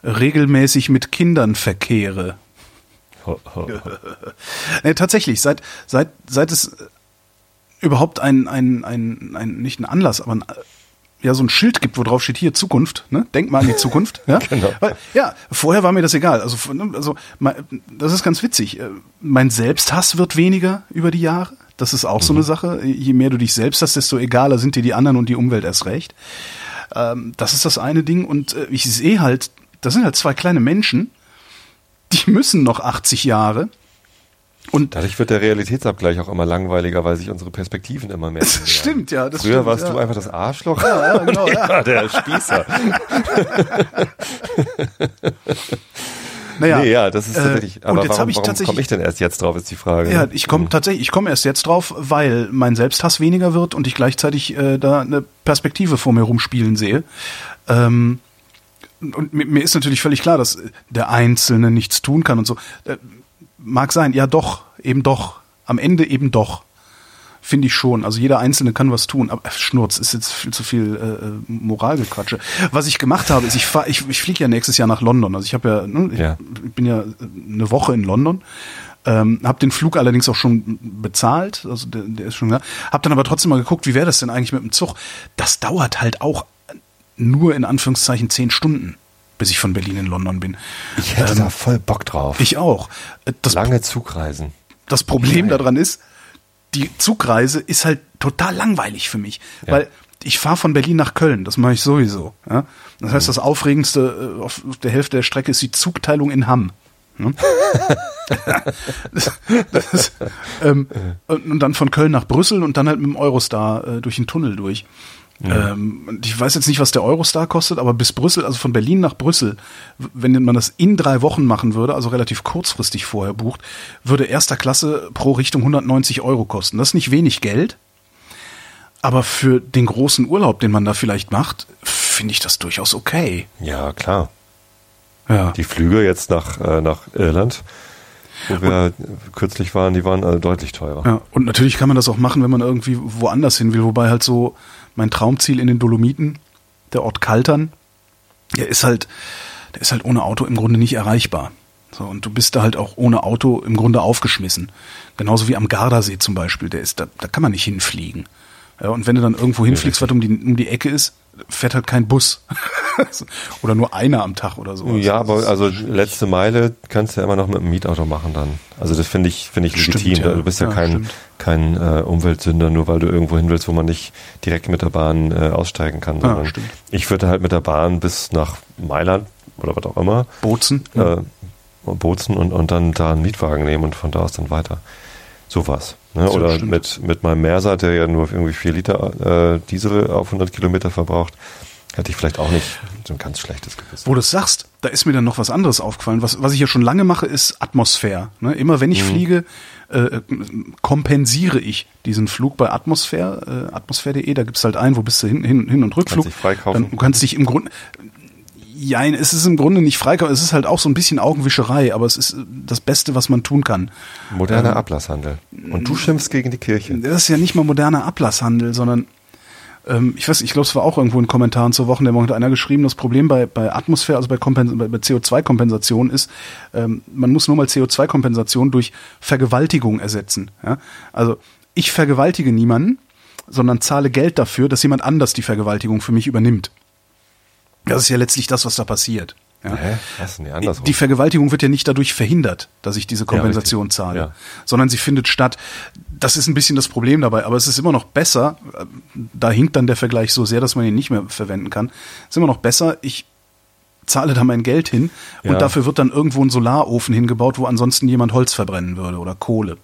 regelmäßig mit Kindern verkehre. ho, ho, ho. Nee, tatsächlich, seit, seit, seit es überhaupt ein, ein, ein, ein, nicht ein Anlass, aber ein, ja, so ein Schild gibt, wo drauf steht hier Zukunft, ne? Denk mal an die Zukunft, ja? Genau. Weil, ja, vorher war mir das egal. Also, ne, also, das ist ganz witzig. Äh, Mein Selbsthass wird weniger über die Jahre. Das ist auch so eine Sache. Je mehr du dich selbst hast, desto egaler sind dir die anderen und die Umwelt erst recht. Ähm, das ist das eine Ding. Und äh, ich sehe halt, das sind halt zwei kleine Menschen, die müssen noch 80 Jahre. Und Dadurch wird der Realitätsabgleich auch immer langweiliger, weil sich unsere Perspektiven immer mehr ändern. stimmt, ja. Das Früher stimmt, warst ja. du einfach das Arschloch. Ja, ja, genau, und ja. der Spießer. Naja, nee, ja, das ist äh, tatsächlich. und Aber jetzt warum, ich warum komme ich denn erst jetzt drauf, ist die Frage. Ja, ich komme tatsächlich, ich komme erst jetzt drauf, weil mein Selbsthass weniger wird und ich gleichzeitig äh, da eine Perspektive vor mir rumspielen sehe. Ähm, und mir, mir ist natürlich völlig klar, dass der Einzelne nichts tun kann und so. Äh, mag sein, ja doch, eben doch. Am Ende eben doch. Finde ich schon. Also jeder Einzelne kann was tun. Aber äh, Schnurz ist jetzt viel zu viel äh, äh, Moralgequatsche. Was ich gemacht habe, ist, ich fahr, ich, ich fliege ja nächstes Jahr nach London. Also ich habe ja, ne, ich Ja. bin ja eine Woche in London. Ähm, habe den Flug allerdings auch schon bezahlt, also der, der ist schon da. Hab dann aber trotzdem mal geguckt, wie wäre das denn eigentlich mit dem Zug? Das dauert halt auch nur in Anführungszeichen zehn Stunden, bis ich von Berlin in London bin. Ich hätte da voll Bock drauf. Ich auch. Das Lange Zugreisen. Das Problem daran ist, die Zugreise ist halt total langweilig für mich, Ja. weil ich fahre von Berlin nach Köln, das mache ich sowieso. Ja? Das heißt, das Aufregendste äh, auf der Hälfte der Strecke ist die Zugteilung in Hamm. Ne? das, das ähm, und, und dann von Köln nach Brüssel und dann halt mit dem Eurostar äh, durch den Tunnel durch. Ähm, und ich weiß jetzt nicht, was der Eurostar kostet, aber bis Brüssel, also von Berlin nach Brüssel, wenn man das in drei Wochen machen würde, also relativ kurzfristig vorher bucht, würde erster Klasse pro Richtung 190 Euro kosten. Das ist nicht wenig Geld, aber für den großen Urlaub, den man da vielleicht macht, finde ich das durchaus okay. Ja, klar. Ja. Die Flüge jetzt nach, äh, nach Irland, wo wir kürzlich waren, die waren äh, deutlich teurer. Ja, und natürlich kann man das auch machen, wenn man irgendwie woanders hin will, wobei halt so mein Traumziel in den Dolomiten, der Ort Kaltern, der ist halt, der ist halt ohne Auto im Grunde nicht erreichbar. So, und du bist da halt auch ohne Auto im Grunde aufgeschmissen. Genauso wie am Gardasee zum Beispiel, der ist, da, da kann man nicht hinfliegen. Ja, und wenn du dann irgendwo hinfliegst, was um die, um die Ecke ist, fährt halt kein Bus. oder nur einer am Tag oder so. Ja, aber also letzte Meile kannst du ja immer noch mit dem Mietauto machen dann. Also das finde ich finde ich Stimmt, legitim. ja. Du bist ja, Ja, kein stimmt. kein äh, Umweltsünder, nur weil du irgendwo hin willst, wo man nicht direkt mit der Bahn äh, aussteigen kann. Ja, Sondern stimmt. ich würde halt mit der Bahn bis nach Mailand oder was auch immer Bozen. äh, bozen und, und dann da einen Mietwagen nehmen und von da aus dann weiter. Sowas. Ne? Oder stimmt. mit, mit meinem Merser, der ja nur irgendwie vier Liter äh, Diesel auf 100 Kilometer verbraucht, hätte ich vielleicht auch nicht so ein ganz schlechtes Gewissen. Wo du es sagst, da ist mir dann noch was anderes aufgefallen. Was, was ich ja schon lange mache, ist Atmosphäre. Ne? Immer wenn ich Mhm. fliege, äh, kompensiere ich diesen Flug bei Atmosphäre, äh, atmosphäre.de, da gibt's halt ein, wo bist du hin, hin, hin und Rückflug. dich freikaufen. Dann, du kannst dich im Grunde, ja, es ist im Grunde nicht freikaufen, es ist halt auch so ein bisschen Augenwischerei, aber es ist äh, das Beste, was man tun kann. Moderner Ähm, Ablasshandel. Und du schimpfst gegen die Kirche. Das ist ja nicht mal moderner Ablasshandel, sondern ähm, ich weiß, ich glaube, es war auch irgendwo in Kommentaren zur Wochendämmerung hat einer geschrieben, das Problem bei, bei Atmosphäre, also bei, bei, bei CO2-Kompensation ist, ähm, man muss nur mal CO2-Kompensation durch Vergewaltigung ersetzen. Ja? Also ich vergewaltige niemanden, sondern zahle Geld dafür, dass jemand anders die Vergewaltigung für mich übernimmt. Das ist ja letztlich das, was da passiert. Ja? Hä? Was? Nee, andersrum. Die Vergewaltigung wird ja nicht dadurch verhindert, dass ich diese Kompensation richtig. zahle, Ja. sondern sie findet statt. Das ist ein bisschen das Problem dabei, aber es ist immer noch besser, äh, da hinkt dann der Vergleich so sehr, dass man ihn nicht mehr verwenden kann. Es ist immer noch besser, ich zahle da mein Geld hin und Ja. dafür wird dann irgendwo ein Solarofen hingebaut, wo ansonsten jemand Holz verbrennen würde oder Kohle.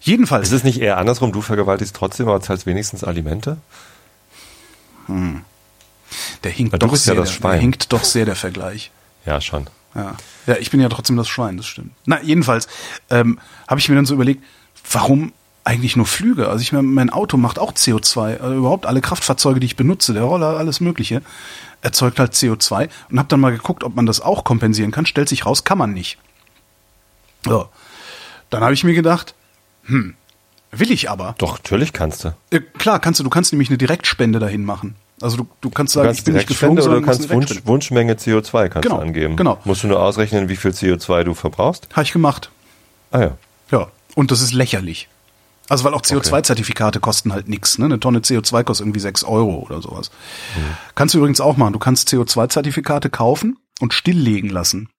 Jedenfalls, ist es nicht eher andersrum? Du vergewaltigst trotzdem, aber zahlst wenigstens Alimente? Der hinkt Weil doch bist ja sehr, das der, Schwein. der hinkt doch sehr der Vergleich. Ja, schon. Ja. ja, ich bin ja trotzdem das Schwein, das stimmt. Na, jedenfalls ähm, habe ich mir dann so überlegt, warum eigentlich nur Flüge? Also ich meine, mein Auto macht auch CO2. Also überhaupt alle Kraftfahrzeuge, die ich benutze, der Roller, alles Mögliche, erzeugt halt CO2. Und habe dann mal geguckt, ob man das auch kompensieren kann. Stellt sich raus, kann man nicht. So. Dann habe ich mir gedacht, hm, will ich aber. Doch, natürlich kannst du. Äh, klar, kannst du, du kannst nämlich eine Direktspende dahin machen. Also du, du kannst Du sagen, kannst ich bin nicht geflogen, oder du kannst Wunsch. Wunschmenge CO2 kannst Genau, du angeben. genau. Musst du nur ausrechnen, wie viel CO2 du verbrauchst? Habe ich gemacht. Ah ja. Ja, und das ist lächerlich. Also weil auch CO2-Zertifikate kosten halt nix. Ne? Eine Tonne CO2 kostet irgendwie 6 Euro oder sowas. Kannst du übrigens auch machen. Du kannst CO2-Zertifikate kaufen und stilllegen lassen.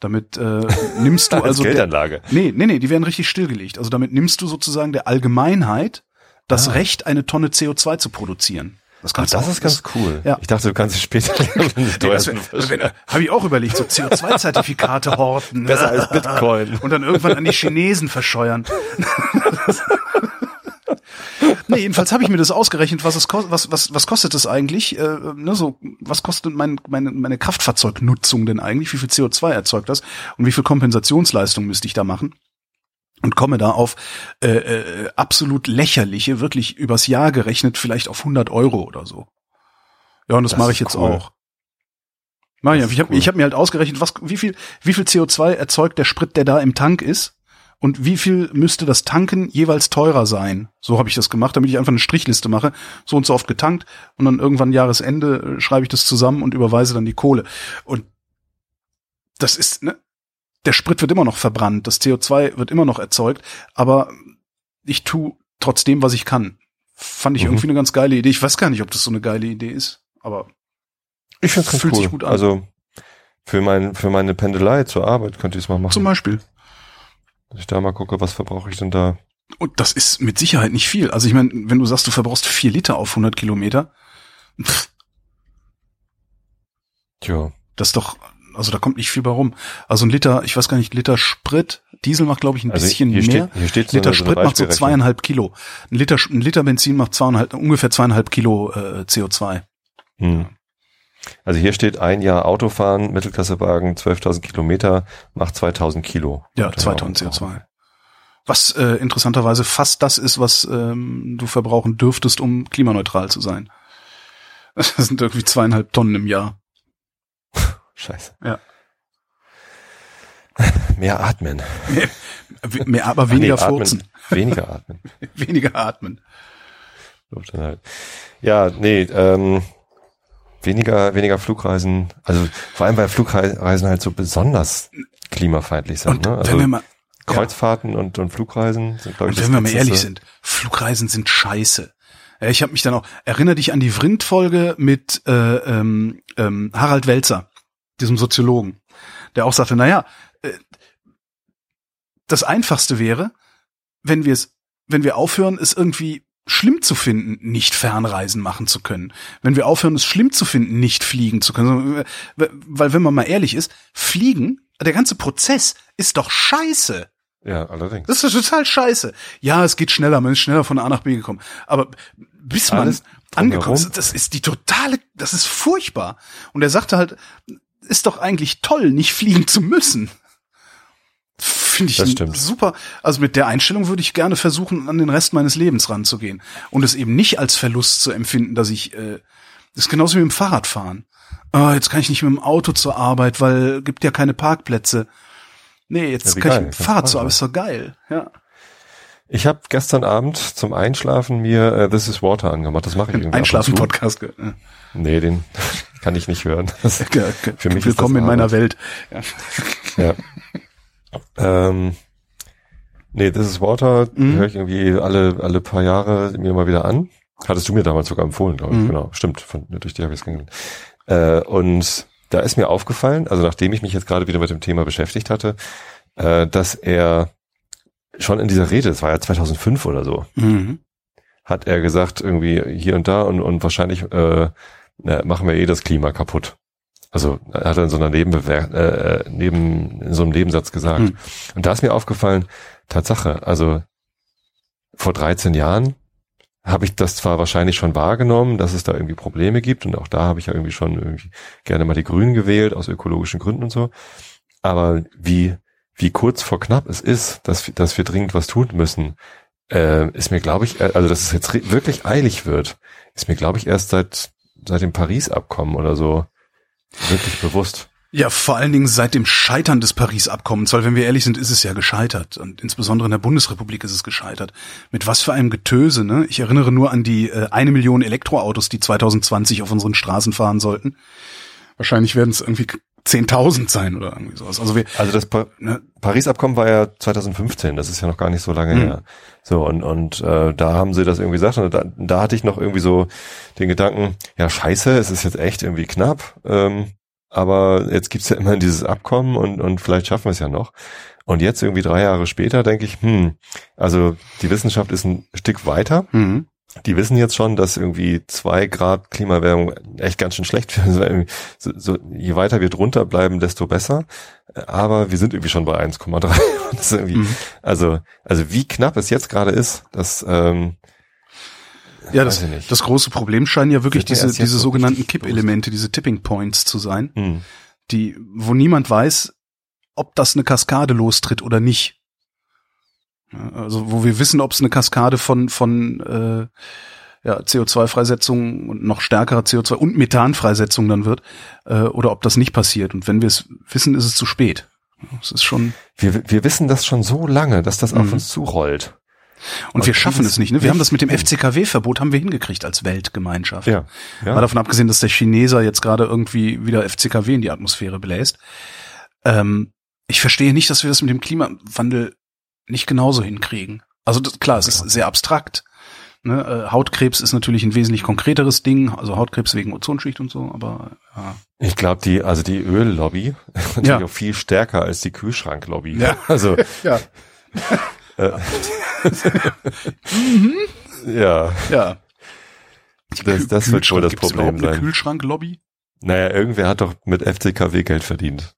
Damit äh, nimmst du Als also der, Geldanlage. nee, nee, nee, die werden richtig stillgelegt. Also damit nimmst du sozusagen der Allgemeinheit das Recht, eine Tonne CO2 zu produzieren. Das, Ach, kannst du das ist ganz cool. Ja. Ich dachte, du kannst es später lernen, das sind. Habe ich auch überlegt, so CO2-Zertifikate horten. Besser als Bitcoin. Und dann irgendwann an die Chinesen verscheuern. nee, jedenfalls habe ich mir das ausgerechnet, was es kostet, was, was, was kostet es eigentlich, äh, ne, so, was kostet mein, meine, meine Kraftfahrzeugnutzung denn eigentlich, wie viel CO2 erzeugt das und wie viel Kompensationsleistung müsste ich da machen? Und komme da auf äh, äh, absolut lächerliche, wirklich übers Jahr gerechnet, vielleicht auf 100 Euro oder so. Ja, und das, Das mache ich jetzt cool. auch. Mach ich, ich habe cool. ich hab mir halt ausgerechnet, was, wie viel, wie viel CO2 erzeugt der Sprit, der da im Tank ist und wie viel müsste das Tanken jeweils teurer sein. So habe ich das gemacht, damit ich einfach eine Strichliste mache, so und so oft getankt und dann irgendwann Jahresende äh, schreibe ich das zusammen und überweise dann die Kohle. Und das ist, ne, der Sprit wird immer noch verbrannt, das CO2 wird immer noch erzeugt, aber ich tu trotzdem, was ich kann. Fand ich Mhm. irgendwie eine ganz geile Idee. Ich weiß gar nicht, ob das so eine geile Idee ist, aber Ich finde es cool. sich gut an. Also für, mein, für meine Pendelei zur Arbeit könnte ich es mal machen. zum Beispiel. Dass ich da mal gucke, was verbrauche ich denn da? Und das ist mit Sicherheit nicht viel. Also ich meine, wenn du sagst, du verbrauchst vier Liter auf 100 Kilometer, pff, Tja, das ist doch, also da kommt nicht viel bei rum. Also ein Liter, ich weiß gar nicht, Liter Sprit, Diesel macht glaube ich ein Also bisschen hier mehr. steht- hier steht Liter so Sprit macht so zweieinhalb Kilo. Ein Liter, ein Liter Benzin macht zweieinhalb, ungefähr zweieinhalb Kilo äh, CO2. hm. Also hier steht ein Jahr Autofahren, Mittelklassewagen, 12.000 Kilometer, macht 2.000 Kilo. Ja, zwei Tonnen CO2. Was äh, interessanterweise fast das ist, was ähm, du verbrauchen dürftest, um klimaneutral zu sein. Das sind irgendwie zweieinhalb Tonnen im Jahr. Scheiße. Ja. Mehr atmen. Mehr, mehr aber weniger Ach nee, furzen. Atmen. Weniger atmen. Weniger atmen. Luft anhalten. Ja, nee, ähm, weniger, weniger Flugreisen, also vor allem weil Flugreisen halt so besonders klimafeindlich sind. Und ne? wenn Also wir mal, Kreuzfahrten und, und Flugreisen sind, glaube ich, und wenn wir mal ehrlich sind, Flugreisen sind scheiße. Ja, ich habe mich dann auch, erinnere dich an die Vrind-Folge mit äh, ähm, ähm, Harald Welzer, diesem Soziologen, der auch sagte, naja, äh, das Einfachste wäre, wenn wir es, wenn wir aufhören, es irgendwie schlimm zu finden, nicht Fernreisen machen zu können. Wenn wir aufhören, es schlimm zu finden, nicht fliegen zu können. Weil wenn man mal ehrlich ist, fliegen, der ganze Prozess ist doch scheiße. Ja, allerdings. Das ist total scheiße. Ja, es geht schneller, man ist schneller von A nach B gekommen. Aber bis man Alles angekommen ist, das ist die totale, das ist furchtbar. Und er sagte halt, ist doch eigentlich toll, nicht fliegen zu müssen. Finde ich super. Also mit der Einstellung würde ich gerne versuchen, an den Rest meines Lebens ranzugehen. Und es eben nicht als Verlust zu empfinden, dass ich, äh, das ist genauso wie mit dem Fahrradfahren. Ah, jetzt kann ich nicht mit dem Auto zur Arbeit, weil gibt ja keine Parkplätze. Nee, jetzt Ja, kann ich geil. mit dem Fahrrad zur fahren, Arbeit, ist doch geil. Ja. Ich habe gestern Abend zum Einschlafen mir äh, This is Water angemacht. Das mache ich irgendwie. Einschlafen-Podcast. Nee, den kann ich nicht hören. Das, Für mich Willkommen in meiner Arbeit. Welt. Ja. ja. ähm, nee, This is Water Mhm. höre ich irgendwie alle alle paar Jahre mir mal wieder an. Hattest du mir damals sogar empfohlen, glaube ich. Mhm. Genau, stimmt. Von, durch die habe ich es kennengelernt. Äh, und da ist mir aufgefallen, also nachdem ich mich jetzt gerade wieder mit dem Thema beschäftigt hatte, äh, dass er schon in dieser Rede, das war ja 2005 oder so, Mhm. hat er gesagt, irgendwie hier und da und, und wahrscheinlich äh, na, machen wir eh das Klima kaputt. Also hat er in so einer Nebenbewer äh, neben in so einem Nebensatz gesagt. Hm. Und da ist mir aufgefallen, Tatsache, also vor 13 Jahren habe ich das zwar wahrscheinlich schon wahrgenommen, dass es da irgendwie Probleme gibt und auch da habe ich ja irgendwie schon irgendwie gerne mal die Grünen gewählt aus ökologischen Gründen und so. Aber wie wie kurz vor knapp es ist, dass wir- dass wir dringend was tun müssen, äh, ist mir glaube ich, äh, also dass es jetzt wirklich eilig wird, ist mir glaube ich erst seit seit dem Paris-Abkommen oder so wirklich bewusst. Ja, vor allen Dingen seit dem Scheitern des Paris-Abkommens, weil wenn wir ehrlich sind, ist es ja gescheitert. Und insbesondere in der Bundesrepublik ist es gescheitert. Mit was für einem Getöse, ne? Ich erinnere nur an die äh, eine Million Elektroautos, die 2020 auf unseren Straßen fahren sollten. Wahrscheinlich werden es irgendwie 10.000 sein oder irgendwie sowas. Also wir, Also das pa ne, Paris-Abkommen war ja 2015, das ist ja noch gar nicht so lange Mhm. her. So, und, und äh, da haben sie das irgendwie gesagt und da, da hatte ich noch irgendwie so den Gedanken, ja scheiße, es ist jetzt echt irgendwie knapp, ähm, aber jetzt gibt's ja immerhin dieses Abkommen und, und vielleicht schaffen wir es ja noch. Und jetzt irgendwie drei Jahre später denke ich, hm, also die Wissenschaft ist ein Stück weiter. mhm. Die wissen jetzt schon, dass irgendwie zwei Grad Klimawärmung echt ganz schön schlecht wäre. So, so, je weiter wir drunter bleiben, desto besser. Aber wir sind irgendwie schon bei 1,3. Das ist irgendwie, Mhm. Also, also wie knapp es jetzt gerade ist, das, ähm, Ja, das, das große Problem scheinen ja wirklich diese, diese so sogenannten Kippelemente, diese Tipping Points zu sein, hm, die, wo niemand weiß, ob das eine Kaskade lostritt oder nicht. Also wo wir wissen, ob es eine Kaskade von von äh, ja, CO2-Freisetzung und noch stärkerer CO2 und Methanfreisetzung dann wird, äh, oder ob das nicht passiert. Und wenn wir es wissen, ist es zu spät. Es ist schon wir, wir wissen das schon so lange, dass das auf Mhm. uns zurollt. und, Und wir schaffen es nicht. Ne? Wir haben das mit dem FCKW-Verbot haben wir hingekriegt als Weltgemeinschaft. Ja, Mal ja. davon abgesehen, dass der Chineser jetzt gerade irgendwie wieder FCKW in die Atmosphäre bläst. Ähm, ich verstehe nicht, dass wir das mit dem Klimawandel nicht genauso hinkriegen. Also das, klar, es ist sehr abstrakt. Ne? Äh, Hautkrebs ist natürlich ein wesentlich konkreteres Ding, also Hautkrebs wegen Ozonschicht und so, aber ja. Ich glaube, die, also die Öllobby ist natürlich Ja. auch viel stärker als die Kühlschranklobby. Ja. Also, Ja. Äh, ja, Ja. das, das wird wohl das Problem sein. Kühlschranklobby? Naja, irgendwer hat doch mit FCKW Geld verdient.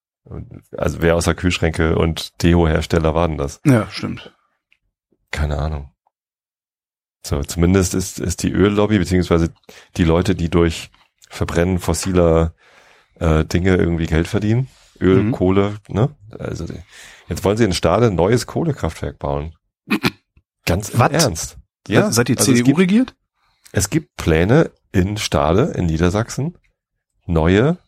Also wer außer Kühlschränke und Deo-Hersteller war denn das? Ja, stimmt. Keine Ahnung. So, zumindest ist, ist die Öllobby, beziehungsweise die Leute, die durch Verbrennen fossiler äh, Dinge irgendwie Geld verdienen. Öl, Mhm. Kohle, ne? Also die, jetzt wollen sie in Stade ein neues Kohlekraftwerk bauen. Ganz im? Ernst. Ja, Seid ihr also es CDU gibt, regiert? es gibt Pläne in Stade, in Niedersachsen, neue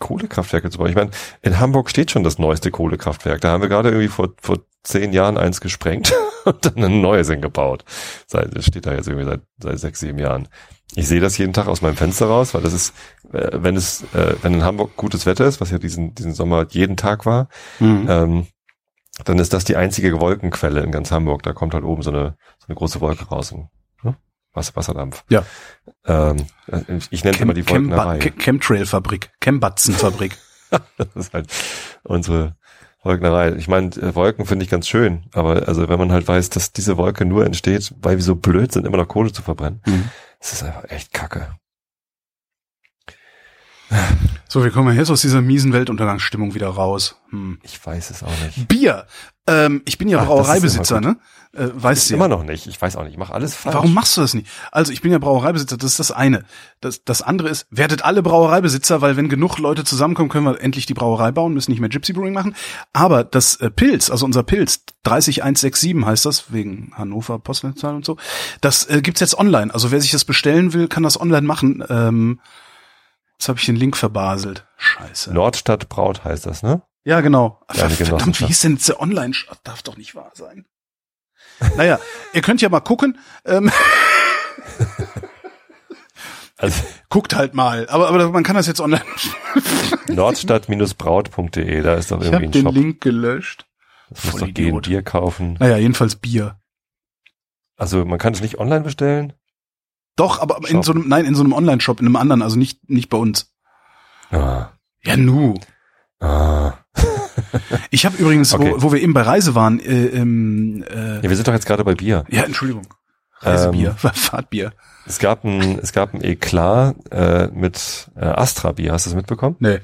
Kohlekraftwerke zu bauen. Ich meine, in Hamburg steht schon das neueste Kohlekraftwerk. Da haben wir gerade irgendwie vor, vor zehn Jahren eins gesprengt und dann ein neues hingebaut. Seit, das steht da jetzt irgendwie seit, seit sechs, sieben Jahren. Ich sehe das jeden Tag aus meinem Fenster raus, weil das ist, äh, wenn es, äh, wenn in Hamburg gutes Wetter ist, was ja diesen, diesen Sommer jeden Tag war, Mhm. ähm, dann ist das die einzige Wolkenquelle in ganz Hamburg. Da kommt halt oben so eine, so eine große Wolke raus. Und, ne? Wasser, Wasserdampf. Ja. Ähm, ich nenne immer die Wolkenerei. Chem Chemtrail-Fabrik. Chembatzen-Fabrik. Das ist halt unsere Wolkenerei. Ich meine, äh, Wolken finde ich ganz schön, aber also wenn man halt weiß, dass diese Wolke nur entsteht, weil wir so blöd sind, immer noch Kohle zu verbrennen, Mhm. das ist einfach echt kacke. So, wir kommen jetzt aus dieser miesen Weltuntergangsstimmung wieder raus. Hm. Ich weiß es auch nicht. Bier. Ähm, ich bin ja Ach, Brauereibesitzer, ne? Äh, weißt du ja. immer noch nicht. Ich weiß auch nicht. Ich mache alles falsch. Warum machst du das nicht? Also ich bin ja Brauereibesitzer, das ist das eine. Das, das andere ist, werdet alle Brauereibesitzer, weil wenn genug Leute zusammenkommen, können wir endlich die Brauerei bauen, müssen nicht mehr Gypsy Brewing machen. Aber das äh, Pilz, also unser Pilz, 30167 heißt das, wegen Hannover Postleitzahl und so, das äh, gibt's jetzt online. Also wer sich das bestellen will, kann das online machen. Ähm, jetzt habe ich den Link verbaselt. Scheiße. Nordstadt Braut heißt das, ne? Ja, genau. Verdammt, wie hieß denn jetzt der Online-Shop? Darf doch nicht wahr sein. Naja, ihr könnt ja mal gucken. Ähm, Also guckt halt mal. Aber, aber man kann das jetzt online. Nordstadt-braut.de, da ist doch Ich irgendwie habe ein den Shop. Link gelöscht. Das muss doch gehen. Bier kaufen. Naja, jedenfalls Bier. Also man kann es nicht online bestellen? Doch, aber aber in Shop. so einem, nein, in so einem Online-Shop, in einem anderen, also nicht, nicht bei uns. Ah. Ja, nu. Ah. Ich habe übrigens, Okay. wo, wo wir eben bei Reise waren, äh, ähm, äh, Ja, wir sind doch jetzt gerade bei Bier. ja, Entschuldigung. Reisebier, Ähm, Fahrtbier. Es gab ein, es gab ein Eklat äh, mit äh, Astra Bier. Hast du das mitbekommen? Nee.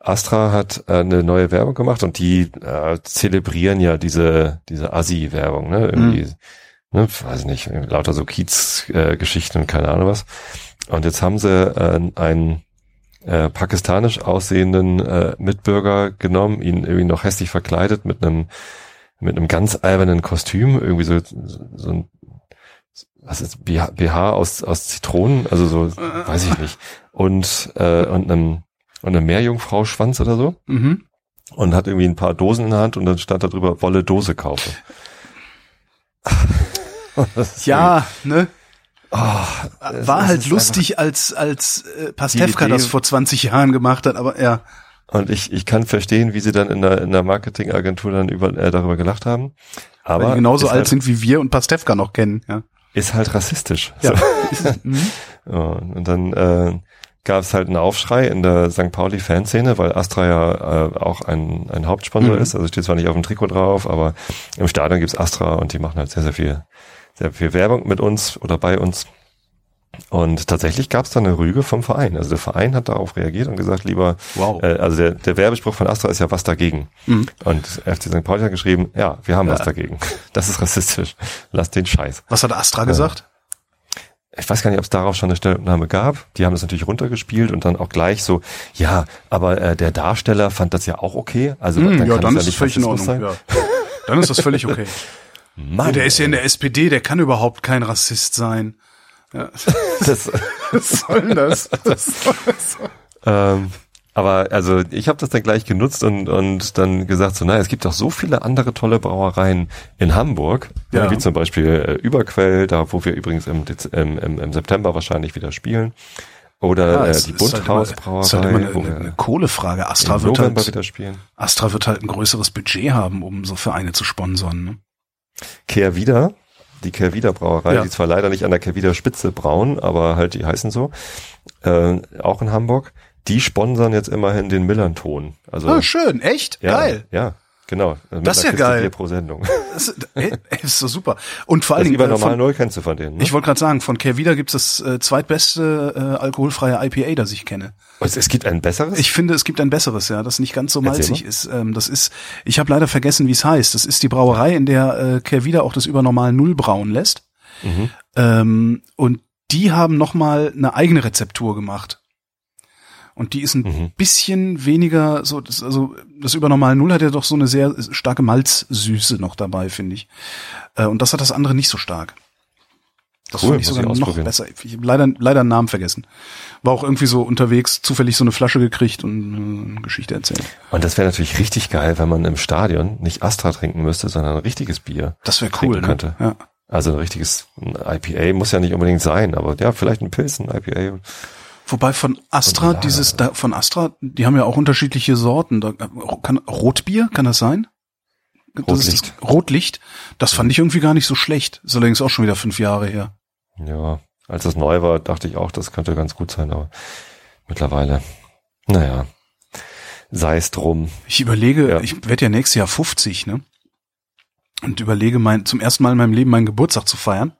Astra hat äh, eine neue Werbung gemacht und die äh, zelebrieren ja diese diese Assi-Werbung, ne? Irgendwie, ne, weiß nicht, lauter so Kiez-Geschichten äh, und keine Ahnung was. Und jetzt haben sie äh, einen äh, pakistanisch aussehenden äh, Mitbürger genommen, ihn irgendwie noch hässlich verkleidet mit einem mit einem ganz albernen Kostüm, irgendwie so so ein was ist BH, BH aus aus Zitronen, also so weiß ich nicht und äh, und einem und eine Meerjungfrau Schwanz oder so Mhm. und hat irgendwie ein paar Dosen in der Hand und dann stand da drüber Wolle Dose kaufen. Ja, ne? oh, War halt lustig, als als äh, Pastewka das vor 20 Jahren gemacht hat, aber ja. Und ich, ich kann verstehen, wie sie dann in der, in der Marketingagentur dann über, äh, darüber gelacht haben. Aber weil die genauso alt halt, sind wie wir und Pastewka noch kennen, ja. ist halt rassistisch. Ja. So. Mhm. Ja, und dann äh, gab es halt einen Aufschrei in der St. Pauli-Fanszene, weil Astra ja äh, auch ein, ein Hauptsponsor Mhm. ist. Also steht zwar nicht auf dem Trikot drauf, aber im Stadion gibt's Astra und die machen halt sehr, sehr viel, sehr viel Werbung mit uns oder bei uns. Und tatsächlich gab's da eine Rüge vom Verein. Also der Verein hat darauf reagiert und gesagt, lieber, Wow. äh, also der, der Werbespruch von Astra ist ja was dagegen. Mhm. Und FC St. Pauli hat geschrieben, ja, wir haben Ja. was dagegen. Das ist rassistisch. Lass den Scheiß. Was hat Astra gesagt? ich weiß gar nicht, ob es darauf schon eine Stellungnahme gab. Die haben das natürlich runtergespielt und dann auch gleich so, ja, aber äh, der Darsteller fand das ja auch okay. Also Hm, ja, kann dann es ist es völlig in Ordnung. Ja. Dann ist das völlig okay. Mann, der ist ja in der SPD, der kann überhaupt kein Rassist sein. Ja. das, Was soll denn das? das soll das? ähm, aber also ich habe das dann gleich genutzt und und dann gesagt so, na, es gibt doch so viele andere tolle Brauereien in Hamburg, Ja. wie zum Beispiel äh, Überquell, da wo wir übrigens im, im, im, im September wahrscheinlich wieder spielen, oder Ja, äh, die ist halt immer- ist halt immer eine, eine Kohlefrage. Astra wird, November halt, wieder spielen. Astra wird halt ein größeres Budget haben, um so Vereine zu sponsern. Ne? Kehrwieder, die Kehrwieder Brauerei, Ja. die zwar leider nicht an der Kehrwieder Spitze brauen, aber halt die heißen so, äh, auch in Hamburg, die sponsern jetzt immerhin den Millanton. Also Ah, schön, echt? ja, Geil. Ja. Genau. Mit Das ist ja Kiste geil. Bier pro Sendung. Das, ey, ey, ist so super. Und vor allen Das Dingen, über äh, normal null kennst du von denen. Ne? ich wollte gerade sagen, von Kehrwieder gibt's das äh, zweitbeste äh, alkoholfreie IPA, das ich kenne. es, es gibt ein besseres? Ich finde, es gibt ein besseres, ja, das nicht ganz so malzig ist. Ähm, das ist, ich habe leider vergessen, wie es heißt. Das ist die Brauerei, in der äh, Kehrwieder auch das über normal Null brauen lässt. Mhm. Ähm, und die haben noch mal eine eigene Rezeptur gemacht. Und die ist ein Mhm. bisschen weniger so, das, also das über normal Null hat ja doch so eine sehr starke Malzsüße noch dabei, finde ich. Äh, und das hat das andere nicht so stark. Das Cool, fand ich sogar ich noch besser. Ich habe leider, leider einen Namen vergessen. War auch irgendwie so unterwegs, zufällig so eine Flasche gekriegt und äh, eine Geschichte erzählt. Und das wäre natürlich richtig geil, wenn man im Stadion nicht Astra trinken müsste, sondern ein richtiges Bier. Das wäre cool, ne? könnte. Ja. Also ein richtiges ein IPA muss ja nicht unbedingt sein, aber ja, vielleicht ein Pilz, ein IPA. Wobei von Astra, Von dieses, da, von Astra, die haben ja auch unterschiedliche Sorten. Da, kann, Rotbier, kann das sein? Das ist Rotlicht. Das, Rotlicht. Das fand ich irgendwie gar nicht so schlecht. Ist allerdings auch schon wieder fünf Jahre her. Ja, als das neu war, dachte ich auch, das könnte ganz gut sein, aber mittlerweile, naja, sei es drum. Ich überlege, Ja. ich werde ja nächstes Jahr 50, ne? Und überlege mein, zum ersten Mal in meinem Leben meinen Geburtstag zu feiern.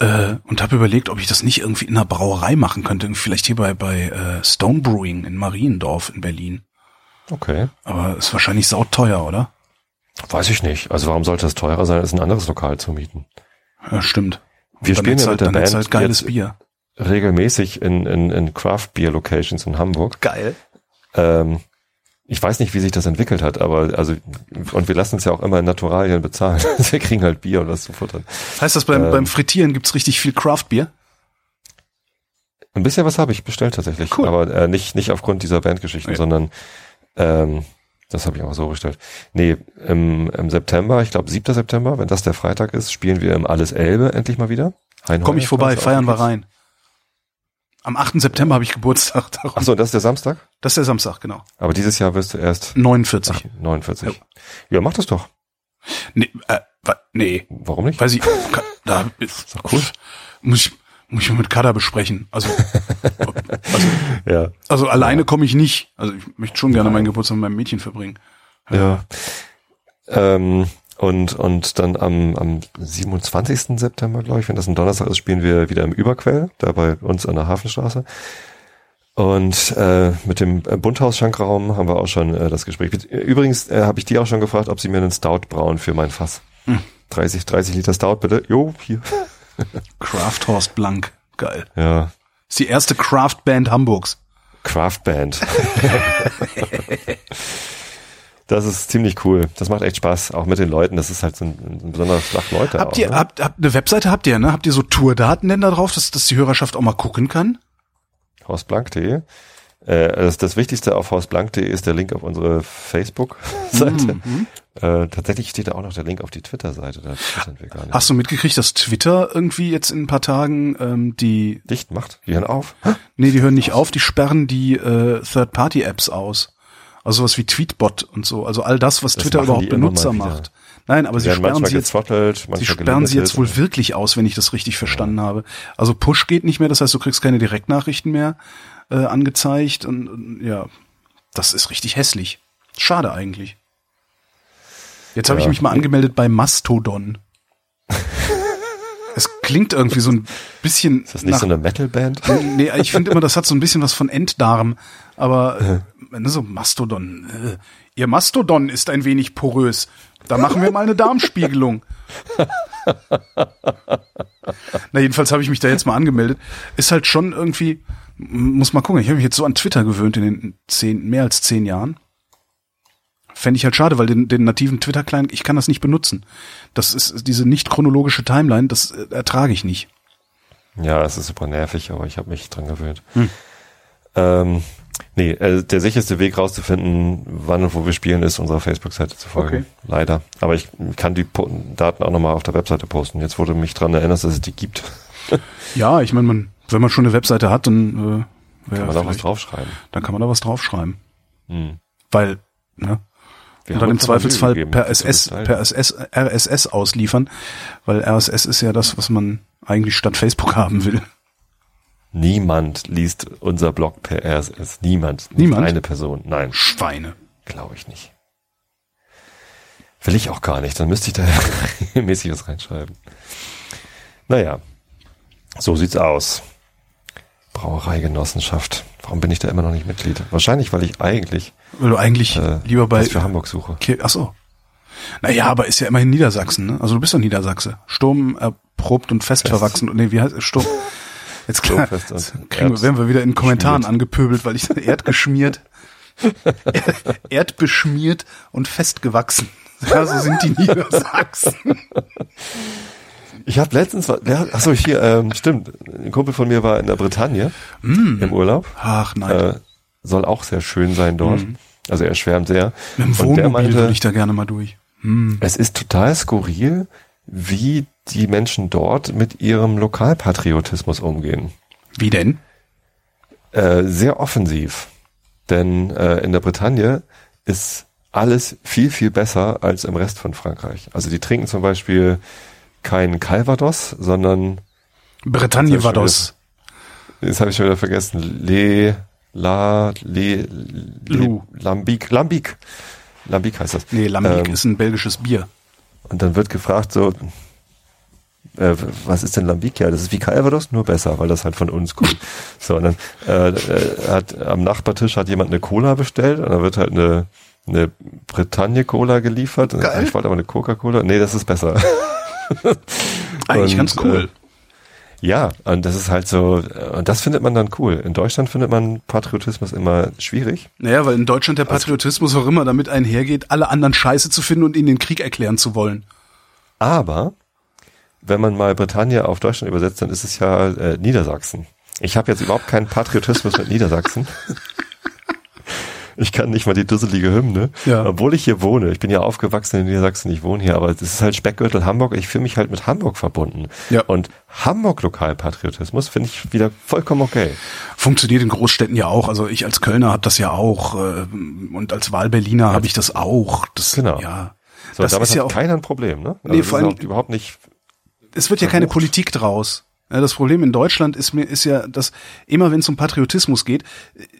Äh, und habe überlegt, ob ich das nicht irgendwie in einer Brauerei machen könnte. Vielleicht hier bei, bei äh, Stone Brewing in Mariendorf in Berlin. Okay, Aber ist wahrscheinlich sauteuer, oder? weiß ich nicht. Also warum sollte es teurer sein, als ein anderes Lokal zu mieten? Ja, stimmt. Wir Dann spielen ja halt, mit der Band halt geiles jetzt Bier. regelmäßig in, in, in Craft Beer Locations in Hamburg. Geil. Ähm, ich weiß nicht, wie sich das entwickelt hat, aber also und wir lassen es ja auch immer in Naturalien bezahlen. wir kriegen halt Bier und was zu futtern. Heißt das, beim, Ähm. beim Frittieren gibt's richtig viel Craftbier? Ein bisschen was habe ich bestellt tatsächlich, Cool. aber äh, nicht nicht aufgrund dieser Bandgeschichten, Ja. sondern ähm, das habe ich auch so bestellt. Nee, im, im September, ich glaube 7. September, wenn das der Freitag ist, spielen wir im Alles Elbe endlich mal wieder. Komm ich vorbei, feiern wir rein. Am 8. September habe ich Geburtstag. darum. Ach so, das ist der Samstag? Das ist der Samstag, genau. Aber dieses Jahr wirst du erst 49. ach, 49. Ja, mach das doch. Nee, äh, nee, Warum nicht? weiß ich. Da ist doch cool. Muss ich, muss ich mal mit Kada besprechen. Also, also, Ja. also alleine komme ich nicht. Also ich möchte schon gerne meinen Geburtstag mit meinem Mädchen verbringen. Ja. Ähm, und, und dann am, am 27. September, glaube ich, wenn das ein Donnerstag ist, spielen wir wieder im Überquell, da bei uns an der Hafenstraße. Und äh, mit dem äh, Bunthaus-Schankraum haben wir auch schon äh, das Gespräch. Übrigens äh, habe ich die auch schon gefragt, ob sie mir einen Stout brauen für mein Fass. 30, 30 Liter Stout, bitte. Jo, hier. Craft Horst Blank. Geil. Ja, Ist die erste Craft Band Hamburgs. Craft Band. das ist ziemlich cool. Das macht echt Spaß, auch mit den Leuten. Das ist halt so ein, ein besonderer Schlag Leute. Habt auch, ihr, ne? habt, habt eine Webseite habt ihr, ne? Habt ihr so Tourdaten denn da drauf, dass, dass die Hörerschaft auch mal gucken kann? hausblank.de. Äh, das, das Wichtigste auf hausblank.de ist der Link auf unsere Facebook-Seite. Mhm. Äh, tatsächlich steht da auch noch der Link auf die Twitter-Seite. Da twittern wir gar nicht. Hast du mitgekriegt, dass Twitter irgendwie jetzt in ein paar Tagen ähm, die Dicht macht. Die hören auf. Nee, die hören nicht auf, die sperren die äh, Third-Party-Apps aus. Also sowas wie Tweetbot und so. Also all das, was Das Twitter überhaupt Benutzer macht. Nein, aber Sie sperren sie jetzt, sie sperren sie jetzt wohl wirklich aus, wenn ich das richtig verstanden habe. Also Push geht nicht mehr, das heißt, du kriegst keine Direktnachrichten mehr äh, angezeigt und, und ja, das ist richtig hässlich. Schade eigentlich. Jetzt habe ich Ja. mich mal angemeldet bei Mastodon. klingt irgendwie so ein bisschen Ist das nicht nach so eine Metal-Band? Nee, ich finde immer, das hat so ein bisschen was von Enddarm. Aber äh, ne, so Mastodon. Äh, ihr Mastodon ist ein wenig porös. Da machen wir mal eine Darmspiegelung. Na, jedenfalls habe ich mich da jetzt mal angemeldet. Ist halt schon irgendwie, muss mal gucken, ich habe mich jetzt so an Twitter gewöhnt in den zehn, mehr als zehn Jahren. Fände ich halt schade, weil den, den nativen Twitter-Client, ich kann das nicht benutzen. Das ist diese nicht chronologische Timeline, das äh, ertrage ich nicht. Ja, es ist super nervig, aber ich habe mich dran gewöhnt. Hm. Ähm, nee, äh, der sicherste Weg rauszufinden, wann und wo wir spielen, ist unserer Facebook-Seite zu folgen. Okay. Leider. Aber ich kann die po Daten auch nochmal auf der Webseite posten. Jetzt wurde mich dran erinnert, dass es die gibt. Ja, ich meine, man, wenn man schon eine Webseite hat, dann, äh, Kann man da was draufschreiben. dann kann man da was draufschreiben. Hm. Weil, ne? Wir Und dann im Zweifelsfall per SS, per SS, RSS ausliefern, weil RSS ist ja das, was man eigentlich statt Facebook haben will. Niemand liest unser Blog per RSS. Niemand. Niemand? Eine Person. Nein, Schweine. glaube ich nicht. Will ich auch gar nicht, dann müsste ich da regelmäßig was reinschreiben. Naja, so sieht's aus. Brauereigenossenschaft. Warum bin ich da immer noch nicht Mitglied? Wahrscheinlich, weil ich eigentlich Weil du eigentlich äh, lieber bei. für Hamburg suche. Okay, ach so. Naja, aber ist ja immerhin Niedersachsen, ne? Also du bist doch Niedersachse. Sturm erprobt und fest, Fest. verwachsen. Nee, wie heißt es? Sturm. Jetzt klar, jetzt kriegen wir, Erd- werden wir wieder in Kommentaren geschmiert. angepöbelt, weil ich erdgeschmiert, erdbeschmiert und festgewachsen. Ja, so sind die Niedersachsen. Ich habe letztens, wer, achso, hier, ähm, stimmt, ein Kumpel von mir war in der Bretagne Mm. im Urlaub. Ach nein. Äh, soll auch sehr schön sein dort. Also er schwärmt sehr. Mit dem Wohnmobil meinte, würde ich da gerne mal durch. es ist total skurril, wie die Menschen dort mit ihrem Lokalpatriotismus umgehen. Wie denn? Äh, sehr offensiv. Denn äh, in der Bretagne ist alles viel, viel besser als im Rest von Frankreich. Also die trinken zum Beispiel kein Calvados, sondern, Bretagne das. das habe ich schon wieder vergessen, Le, La, Le. Le Lambic, Lambic. Lambic heißt das. Nee, Lambic Ähm, ist ein belgisches Bier. Und dann wird gefragt so, äh, was ist denn Lambic? Ja, das ist wie Calvados, nur besser, weil das halt von uns kommt. so, und dann äh, äh, hat am Nachbartisch hat jemand eine Cola bestellt und dann wird halt eine, eine Bretagne Cola geliefert. Geil. Ich wollte aber eine Coca-Cola. Nee, das ist besser. Eigentlich und, ganz cool. Ja, und das ist halt so, äh, und das findet man dann cool. In Deutschland findet man Patriotismus immer schwierig. Naja, weil in Deutschland der Patriotismus auch immer damit einhergeht, alle anderen scheiße zu finden und ihnen den Krieg erklären zu wollen. Aber wenn man mal Bretagne auf Deutschland übersetzt, dann ist es ja äh, Niedersachsen. Ich habe jetzt überhaupt keinen Patriotismus mit Niedersachsen. Ich kann nicht mal die dusselige Hymne, Ja. obwohl ich hier wohne. Ich bin ja aufgewachsen in Niedersachsen, ich wohne hier, aber es ist halt Speckgürtel Hamburg. Ich fühle mich halt mit Hamburg verbunden. Ja. Und Hamburg Lokalpatriotismus finde ich wieder vollkommen okay. Funktioniert in Großstädten ja auch. Also ich als Kölner habe das ja auch äh, und als Wahlberliner habe ich das auch. Das, Genau. Ja. So, das ist ja auch, keiner ein Problem, ne? Nee, das vor allem- überhaupt nicht. es wird ja keine Politik draus. Ja, das Problem in Deutschland ist mir ist ja, dass immer wenn es um Patriotismus geht,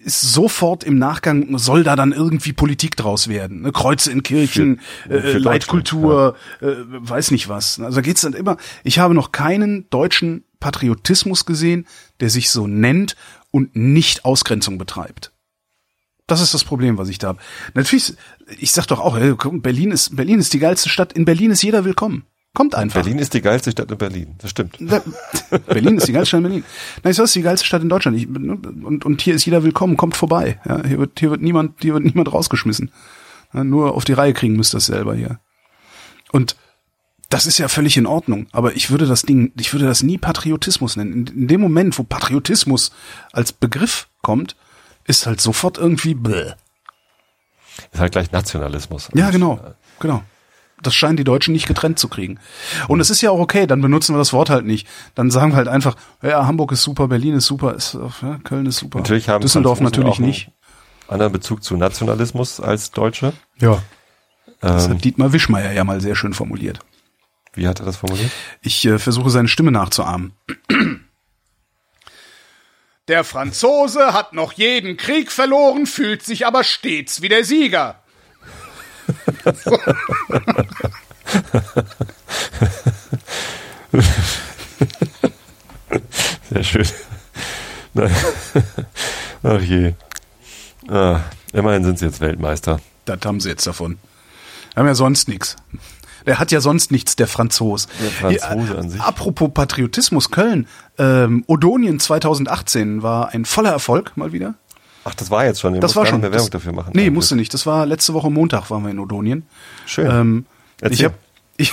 ist sofort im Nachgang soll da dann irgendwie Politik draus werden. Ne? Kreuze in Kirchen, Für- äh, für Leitkultur, äh, weiß nicht was. Also da geht's dann immer. Ich habe noch keinen deutschen Patriotismus gesehen, der sich so nennt und nicht Ausgrenzung betreibt. Das ist das Problem, was ich da habe. Natürlich, ich sag doch auch, Berlin ist Berlin ist die geilste Stadt. In Berlin ist jeder willkommen. Kommt einfach. Berlin ist die geilste Stadt in Berlin. Das stimmt. Da- Berlin ist die geilste Stadt in Berlin. Nein, das ist die geilste Stadt in Deutschland. Ich, und, und hier ist jeder willkommen, kommt vorbei. Ja, hier wird, hier wird niemand, hier wird niemand rausgeschmissen. Ja, nur auf die Reihe kriegen müsst ihr das selber hier. Und das ist ja völlig in Ordnung. Aber ich würde das Ding, ich würde das nie Patriotismus nennen. In, in dem Moment, wo Patriotismus als Begriff kommt, ist halt sofort irgendwie bläh. Ist halt gleich Nationalismus. Ja, genau, genau. Das scheinen die Deutschen nicht getrennt zu kriegen. Und es ist ja auch okay, dann benutzen wir das Wort halt nicht. Dann sagen wir halt einfach, ja, Hamburg ist super, Berlin ist super, ist, ja, Köln ist super. Natürlich haben Düsseldorf natürlich nicht. Anderen Bezug zu Nationalismus als Deutsche. Ja. Das Ähm, hat Dietmar Wischmeier ja mal sehr schön formuliert. wie hat er das formuliert? Ich äh, versuche seine Stimme nachzuahmen. Der Franzose hat noch jeden Krieg verloren, fühlt sich aber stets wie der Sieger. Sehr schön. Nein. Ach je. Ah, immerhin sind sie jetzt Weltmeister. Das haben sie jetzt davon. Haben ja sonst nichts. Der hat ja sonst nichts, der Franzos. Der Franzose Ja, an sich. Apropos Patriotismus, Köln. Ähm, Odonien 2018 war ein voller Erfolg, mal wieder. Ach, das war jetzt schon. Ihr Das war schon. mehr Werbung das, dafür machen. Nee, Eigentlich. musste nicht. Das war letzte Woche Montag waren wir in Odonien. Schön. Ähm, ich habe ich,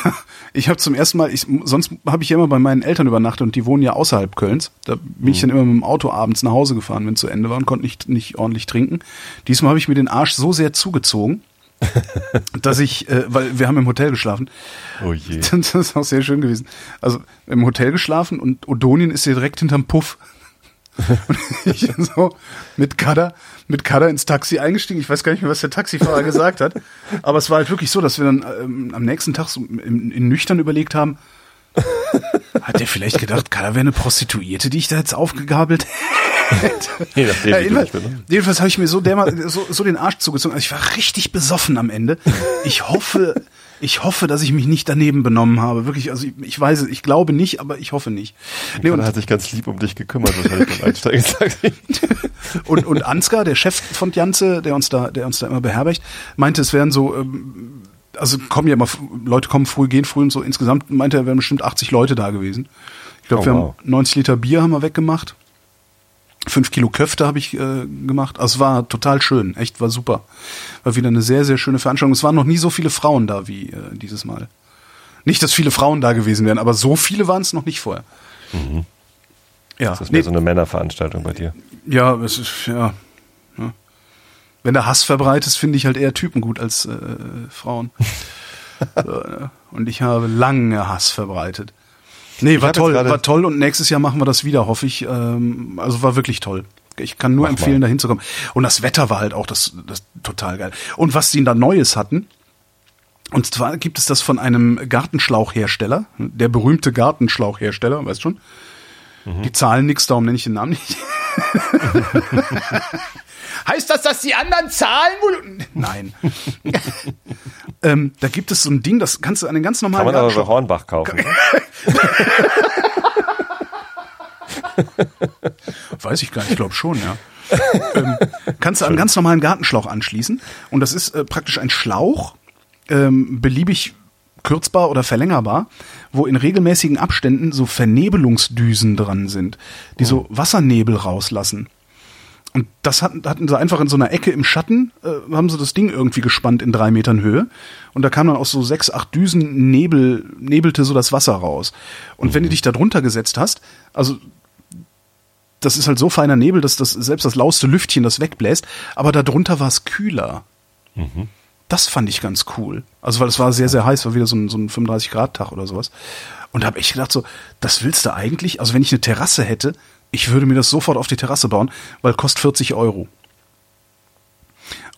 ich hab zum ersten Mal, ich, sonst habe ich ja immer bei meinen Eltern übernachtet und die wohnen ja außerhalb Kölns. Da bin Mhm. ich dann immer mit dem Auto abends nach Hause gefahren, wenn es zu Ende war und konnte nicht, nicht ordentlich trinken. Diesmal habe ich mir den Arsch so sehr zugezogen, dass ich, äh, weil wir haben im Hotel geschlafen. Oh je. Das ist auch sehr schön gewesen. Also im Hotel geschlafen und Odonien ist hier direkt hinterm Puff. Und ich so mit Kada, mit Kada ins Taxi eingestiegen. Ich weiß gar nicht mehr, was der Taxifahrer gesagt hat. Aber es war halt wirklich so, dass wir dann ähm, am nächsten Tag so in, in nüchtern überlegt haben, hat der vielleicht gedacht, Kada wäre eine Prostituierte, die ich da jetzt aufgegabelt hätte? Je nachdem, Ja, jedenfalls jedenfalls habe ich mir so, dermal, so, so den Arsch zugezogen. Also ich war richtig besoffen am Ende. Ich hoffe, Ich hoffe, dass ich mich nicht daneben benommen habe. Wirklich, also ich, ich weiß es, ich glaube nicht, aber ich hoffe nicht. Nee, und hat sich ganz lieb um dich gekümmert, wahrscheinlich beim Einsteigen. und, und Ansgar, der Chef von Janze, der uns da, der uns da immer beherbergt, meinte, es wären so, ähm, also kommen ja immer, Leute kommen früh, gehen früh und so. Insgesamt meinte er, wären bestimmt 80 Leute da gewesen. Ich glaube, oh, wir wow. haben 90 Liter Bier haben wir weggemacht. Fünf Kilo Köfte habe ich äh, gemacht. Also es war total schön, echt war super. War wieder eine sehr, sehr schöne Veranstaltung. Es waren noch nie so viele Frauen da wie äh, dieses Mal. Nicht, dass viele Frauen da gewesen wären, aber so viele waren es noch nicht vorher. Mhm. Ja. Das ist mehr nee, so eine Männerveranstaltung bei dir. Ja, es ist, ja. ja. Wenn der Hass verbreitest, finde ich halt eher Typen gut als äh, Frauen. Ne? und ich habe lange Hass verbreitet. Nee, war toll, war toll und nächstes Jahr machen wir das wieder, hoffe ich. Ähm, also war wirklich toll. Ich kann nur Mach empfehlen, da hinzukommen. Und das Wetter war halt auch das, das total geil. Und was sie da Neues hatten, und zwar gibt es das von einem Gartenschlauchhersteller, der berühmte Gartenschlauchhersteller, weißt schon? Mhm. Die zahlen nichts, darum nenne ich den Namen nicht. heißt das, dass die anderen zahlen? Nein. ähm, da gibt es so ein Ding, das kannst du an den ganz normalen Kann man aber bei Hornbach kaufen. Ne? Weiß ich gar nicht, ich glaube schon, ja. ähm, kannst du an einen ganz normalen Gartenschlauch anschließen und das ist äh, praktisch ein Schlauch, ähm, beliebig kürzbar oder verlängerbar, wo in regelmäßigen Abständen so Vernebelungsdüsen dran sind, die oh. so Wassernebel rauslassen. Und das hatten, hatten sie einfach in so einer Ecke im Schatten, äh, haben sie das Ding irgendwie gespannt in drei Metern Höhe. Und da kam dann aus so sechs, acht Düsen Nebel, nebelte so das Wasser raus. Und mhm. wenn du dich da drunter gesetzt hast, also das ist halt so feiner Nebel, dass das selbst das lauste Lüftchen das wegbläst, aber darunter war es kühler. Mhm. Das fand ich ganz cool. Also weil es war sehr, sehr heiß, war wieder so ein, so ein 35-Grad-Tag oder sowas. Und da habe ich gedacht so, das willst du eigentlich, also wenn ich eine Terrasse hätte, ich würde mir das sofort auf die Terrasse bauen, weil kostet 40 Euro.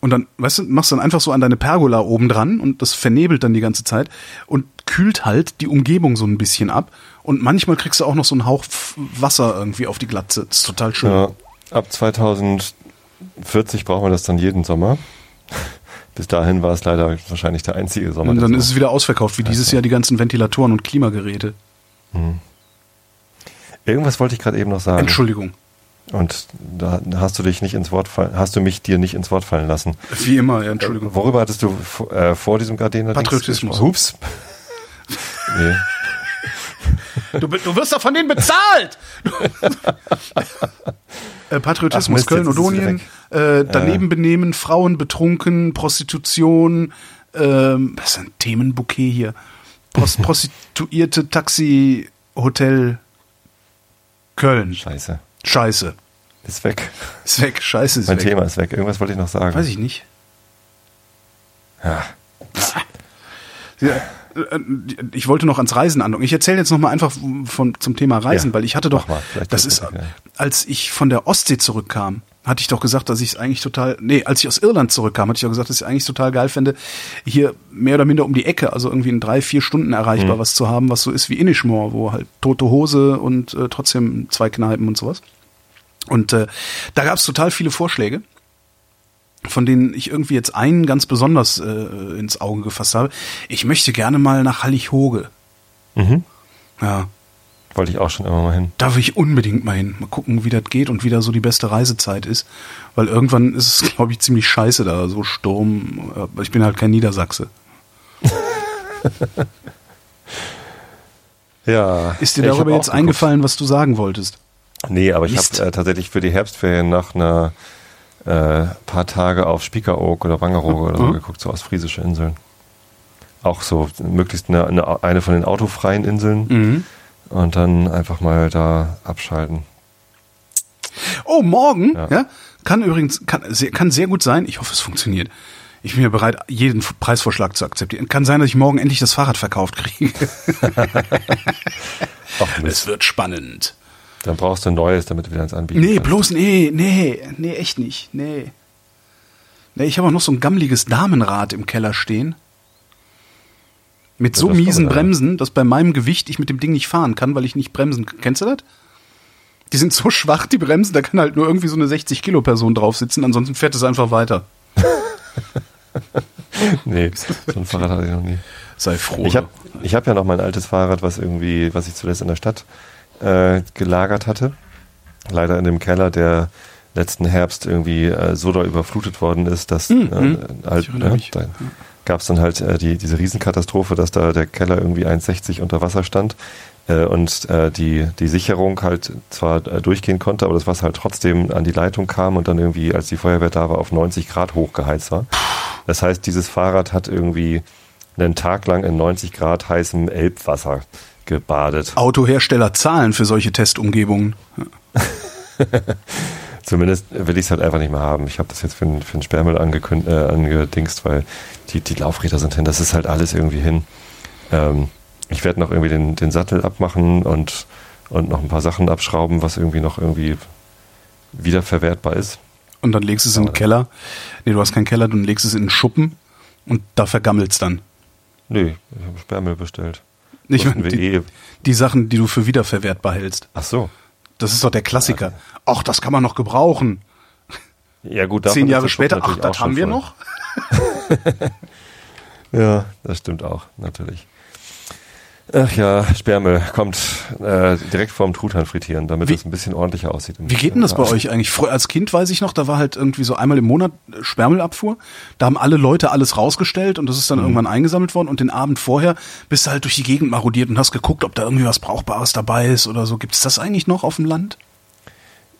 Und dann, weißt du, machst dann einfach so an deine Pergola oben dran und das vernebelt dann die ganze Zeit und kühlt halt die Umgebung so ein bisschen ab. Und manchmal kriegst du auch noch so einen Hauch Wasser irgendwie auf die Glatze. Das ist total schön. Ja, ab 2040 brauchen wir das dann jeden Sommer. Bis dahin war es leider wahrscheinlich der einzige Sommer. Und dann ist es wieder ausverkauft, wie dieses Jahr die ganzen Ventilatoren und Klimageräte. Hm. Irgendwas wollte ich gerade eben noch sagen. Entschuldigung. Und da hast du dich nicht ins Wort fallen, hast du mich dir nicht ins Wort fallen lassen. Wie immer, ja, Entschuldigung. Äh, worüber hattest du äh, vor diesem Gardiner? Patriotismus. Hups. nee. Du, du wirst doch von denen bezahlt! äh, Patriotismus, Ach, Köln, Odonien, äh, daneben benehmen, Frauen betrunken, Prostitution, ähm, was ist ein Themenbouquet hier? Prost, Prostituierte, Taxi, Hotel, Köln. Scheiße. Scheiße. Ist weg. Ist weg. Scheiße ist mein weg. Mein Thema ist weg. Irgendwas wollte ich noch sagen. Weiß ich nicht. Ja. ja. Ich wollte noch ans Reisen andocken. Ich erzähle jetzt noch mal einfach von, zum Thema Reisen, ja, weil ich hatte doch, das ist, als ich von der Ostsee zurückkam, hatte ich doch gesagt, dass ich es eigentlich total, nee, als ich aus Irland zurückkam, hatte ich doch gesagt, dass ich es eigentlich total geil fände, hier mehr oder minder um die Ecke, also irgendwie in drei, vier Stunden erreichbar mhm. was zu haben, was so ist wie Inishmore, wo halt tote Hose und äh, trotzdem zwei Kneipen und sowas. Und äh, da gab es total viele Vorschläge, von denen ich irgendwie jetzt einen ganz besonders äh, ins Auge gefasst habe. Ich möchte gerne mal nach Hallig-Hoge. Mhm. Ja, wollte ich auch schon immer mal hin. Da will ich unbedingt mal hin. Mal gucken, wie das geht und wie da so die beste Reisezeit ist. Weil irgendwann ist es, glaube ich, ziemlich scheiße da, so Sturm. Ich bin halt kein Niedersachse. ja. Ist dir darüber jetzt eingefallen, was du sagen wolltest? Nee, aber ich habe äh, tatsächlich für die Herbstferien nach einer äh, paar Tage auf Spiekeroog oder Wangerooge oder so mhm. geguckt, so aus friesische Inseln. Auch so möglichst eine, eine, eine von den autofreien Inseln. Mhm und dann einfach mal da abschalten. Oh, morgen, ja, ja kann übrigens, kann, kann sehr gut sein, ich hoffe, es funktioniert. Ich bin ja bereit, jeden Preisvorschlag zu akzeptieren. Kann sein, dass ich morgen endlich das Fahrrad verkauft kriege. Es wird spannend. Dann brauchst du ein neues, damit du wieder eins anbieten Nee, kannst. bloß, nee, nee, nee, echt nicht, nee. Nee, ich habe auch noch so ein gammeliges Damenrad im Keller stehen. Mit so miesen Bremsen, dass bei meinem Gewicht ich mit dem Ding nicht fahren kann, weil ich nicht bremsen kann. Kennst du das? Die sind so schwach, die Bremsen, da kann halt nur irgendwie so eine 60 Kilo Person drauf sitzen, ansonsten fährt es einfach weiter. nee, so ein Fahrrad hatte ich noch nie. Sei froh. Ich habe ich hab ja noch mein altes Fahrrad, was irgendwie, was ich zuletzt in der Stadt äh, gelagert hatte. Leider in dem Keller, der letzten Herbst irgendwie äh, so da überflutet worden ist, dass Mhm, äh, halt, ne, mich. da gab es dann halt äh, die, diese Riesenkatastrophe, dass da der Keller irgendwie 1,60 unter Wasser stand äh, und äh, die, die Sicherung halt zwar äh, durchgehen konnte, aber das Wasser halt trotzdem an die Leitung kam und dann irgendwie, als die Feuerwehr da war, auf 90 Grad hochgeheizt war. Das heißt, dieses Fahrrad hat irgendwie einen Tag lang in 90 Grad heißem Elbwasser gebadet. Autohersteller zahlen für solche Testumgebungen. Zumindest will ich es halt einfach nicht mehr haben. Ich habe das jetzt für, den- für den Sperrmüll angekündigt, äh, angedingst, weil die, die Laufräder sind hin. Das ist halt alles irgendwie hin. Ähm, ich werde noch irgendwie den, den Sattel abmachen und, und noch ein paar Sachen abschrauben, was irgendwie noch irgendwie wiederverwertbar ist. Und dann legst du es in den Keller. Nee, du hast keinen Keller, du legst es in den Schuppen und da vergammelt's dann. Nö, ich habe Sperrmüll bestellt. Ich meine, die, eh. die Sachen, die du für wiederverwertbar hältst. Ach so. Das ist doch der Klassiker. Ach, das kann man noch gebrauchen. Ja gut, Zehn Jahre später, ach, das haben wir voll. noch. Ja, das stimmt auch, natürlich. Ach ja, Sperrmüll kommt äh, direkt vorm Truthahn frittieren, damit Wie- es ein bisschen ordentlicher aussieht. Wie geht denn das bei euch eigentlich? Früher als Kind weiß ich noch, da war halt irgendwie so einmal im Monat Sperrmüllabfuhr. Da haben alle Leute alles rausgestellt und das ist dann irgendwann eingesammelt worden. Und den Abend vorher bist du halt durch die Gegend marodiert und hast geguckt, ob da irgendwie was Brauchbares dabei ist oder so. Gibt's das eigentlich noch auf dem Land?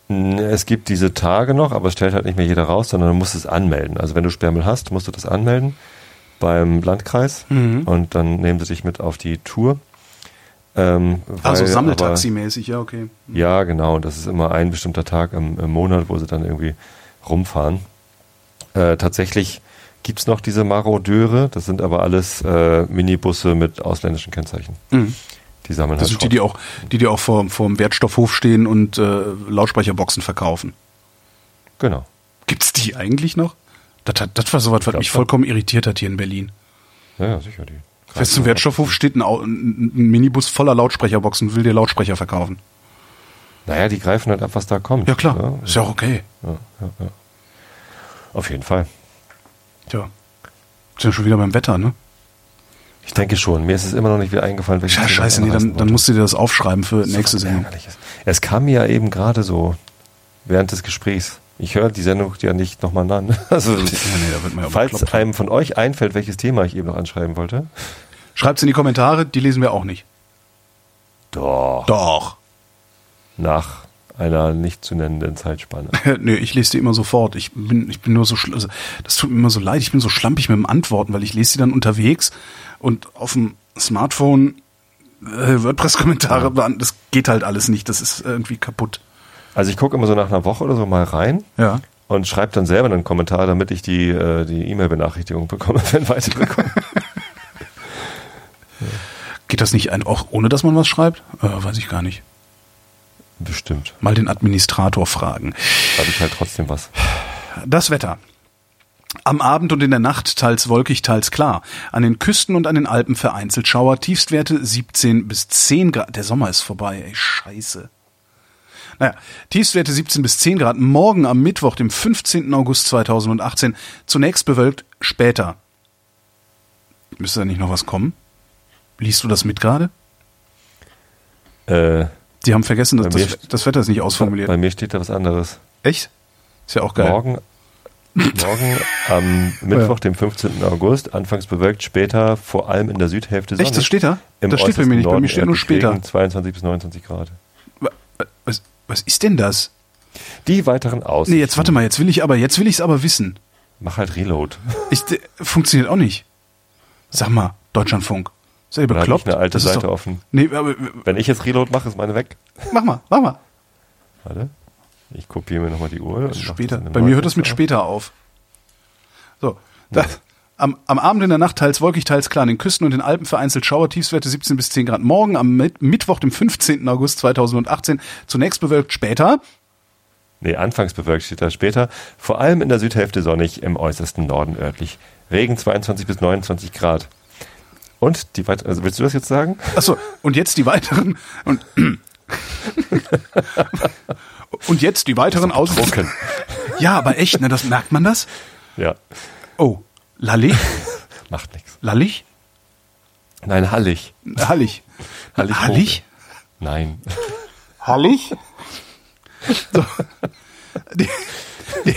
Es gibt diese Tage noch, aber es stellt halt nicht mehr jeder raus, sondern du musst es anmelden. Also wenn du Sperrmüll hast, musst du das anmelden beim Landkreis Mhm. und dann nehmen sie dich mit auf die Tour. Ähm, Also Sammeltaxi-mäßig, ja, okay. Ja, genau. Das ist immer ein bestimmter Tag im, im Monat, wo sie dann irgendwie rumfahren. Äh, tatsächlich gibt's noch diese Marodeure. Das sind aber alles äh, Minibusse mit ausländischen Kennzeichen. Mhm. Die sammeln Das halt sind die, die auch, die, die auch vor, vor dem Wertstoffhof stehen und äh, Lautsprecherboxen verkaufen. Genau. Gibt's die eigentlich noch? Das, hat, das war sowas, was mich vollkommen irritiert hat hier in Berlin. Ja, ja, sicher. Die Fest zum Wertstoffhof steht ein, ein Minibus voller Lautsprecherboxen und will dir Lautsprecher verkaufen. Naja, die greifen halt ab, was da kommt. Ja klar, Ja, ist ja auch okay. ja, ja, ja. Auf jeden Fall. Tja. Sind ja schon wieder beim Wetter, ne? Ich denke schon. Mir ist es immer noch nicht wieder eingefallen, Ja, scheiße, nee, dann, dann musst du dir das aufschreiben für So nächste Sendung. Es kam mir ja eben gerade so während des Gesprächs. Ich höre die Sendung ja nicht nochmal an. Also, Ja, nee, ja falls bekloppt. einem von euch einfällt, welches Thema ich eben noch anschreiben wollte. Schreibt's in die Kommentare, die lesen wir auch nicht. Doch. Doch. Nach einer nicht zu nennenden Zeitspanne. Nö, ich lese die immer sofort. Ich bin, ich bin nur so, also, das tut mir immer so leid. Ich bin so schlampig mit dem Antworten, weil ich lese die dann unterwegs und auf dem Smartphone äh, WordPress-Kommentare, beant- das geht halt alles nicht. Das ist irgendwie kaputt. Also ich gucke immer so nach einer Woche oder so mal rein Ja. und schreibe dann selber einen Kommentar, damit ich die äh, die E-Mail-Benachrichtigung bekomme, wenn weitere kommen. Geht das nicht ein, auch ohne dass man was schreibt? Äh, weiß ich gar nicht. Bestimmt. Mal den Administrator fragen. Habe ich halt trotzdem was. Das Wetter. Am Abend und in der Nacht teils wolkig, teils klar. An den Küsten und an den Alpen vereinzelt Schauer. Tiefstwerte 17 bis 10 Grad. Der Sommer ist vorbei, ey, scheiße. Naja, Tiefstwerte 17 bis 10 Grad. Morgen am Mittwoch, dem 15. August 2018. Zunächst bewölkt, später. Müsste da nicht noch was kommen? Liest du das mit gerade? Äh, Die haben vergessen, dass Bei das, das Wetter ist nicht ausformuliert. bei mir steht da was anderes. Echt? Ist ja auch geil. Morgen, morgen am Mittwoch, dem 15. August, anfangs bewölkt, später vor allem in der Südhälfte Sonne. Echt, das steht da? Im das steht bei mir nicht. Bei Norden mir steht nur später. Regen, 22 bis 29 Grad. Wa- Was, was ist denn das? Die weiteren aus. Nee, jetzt warte mal, jetzt will ich aber, jetzt will ich es aber wissen. Mach halt Reload. Ich, d- funktioniert auch nicht. Sag mal, Deutschlandfunk. Oder hab bekloppt? ich eine alte Seite doch- offen. Nee, aber, Wenn ich jetzt Reload mache, ist meine weg. mach mal, mach mal. Warte. Ich kopiere mir nochmal die Uhr. Später. Bei mir hört das mit später auf. So. Das, am, am Abend in der Nacht teils wolkig, teils klar. An den Küsten und den Alpen vereinzelt Schauer, Tiefstwerte 17 bis 10 Grad. Morgen am Mit Mittwoch, dem 15. August 2018. Zunächst bewölkt, später. Nee, anfangs bewölkt steht da später. Vor allem in der Südhälfte sonnig, im äußersten Norden örtlich. Regen 22 bis 29 Grad. Und die weiter, also willst du das jetzt sagen? Achso, und jetzt die weiteren. Und, und jetzt die weiteren Aus. Drucken. Ja, aber echt, ne? Das merkt man das? Ja. Oh, Lalé? Macht nichts. Lallig? Nein, hallig. Hallig. Hallig. Hallig? Nein. Hallig? So. Die, die,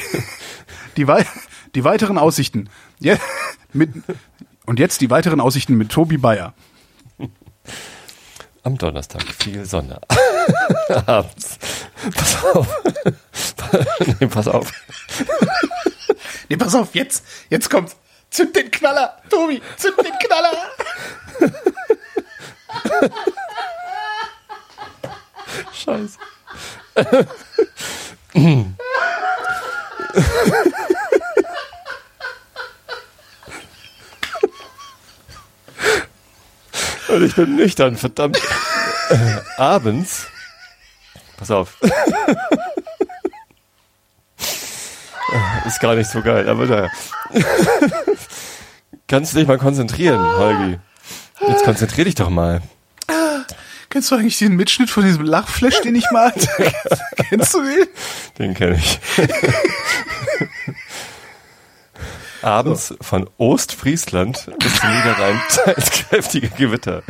die, wei die weiteren Aussichten. Ja, mit, und jetzt die weiteren Aussichten mit Tobi Bayer. Am Donnerstag viel Sonne. Abends. Pass auf. nee, pass auf. Nee, pass auf, jetzt, jetzt kommt's. Zünd den Knaller, Tobi, zünd den Knaller. Scheiße. Und ich bin nüchtern, verdammt. Äh, abends. Pass auf. Ist gar nicht so geil, aber naja. Kannst du dich mal konzentrieren, Holgi? Jetzt konzentrier dich doch mal. Kennst du eigentlich den Mitschnitt von diesem Lachflash, den ich mal hatte? Kennst du den? Den kenne ich. Abends von Ostfriesland bis zum Niederrhein teils kräftige Gewitter.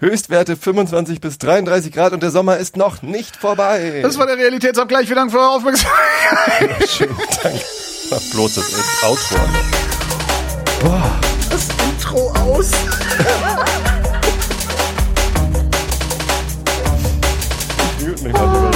Höchstwerte 25 bis 33 Grad und der Sommer ist noch nicht vorbei. Das war der Realitätsabgleich. Vielen Dank für eure Aufmerksamkeit. Schönen Dank. Mach bloß das Outro an. Das Intro aus. Ich mute mich mal sogar.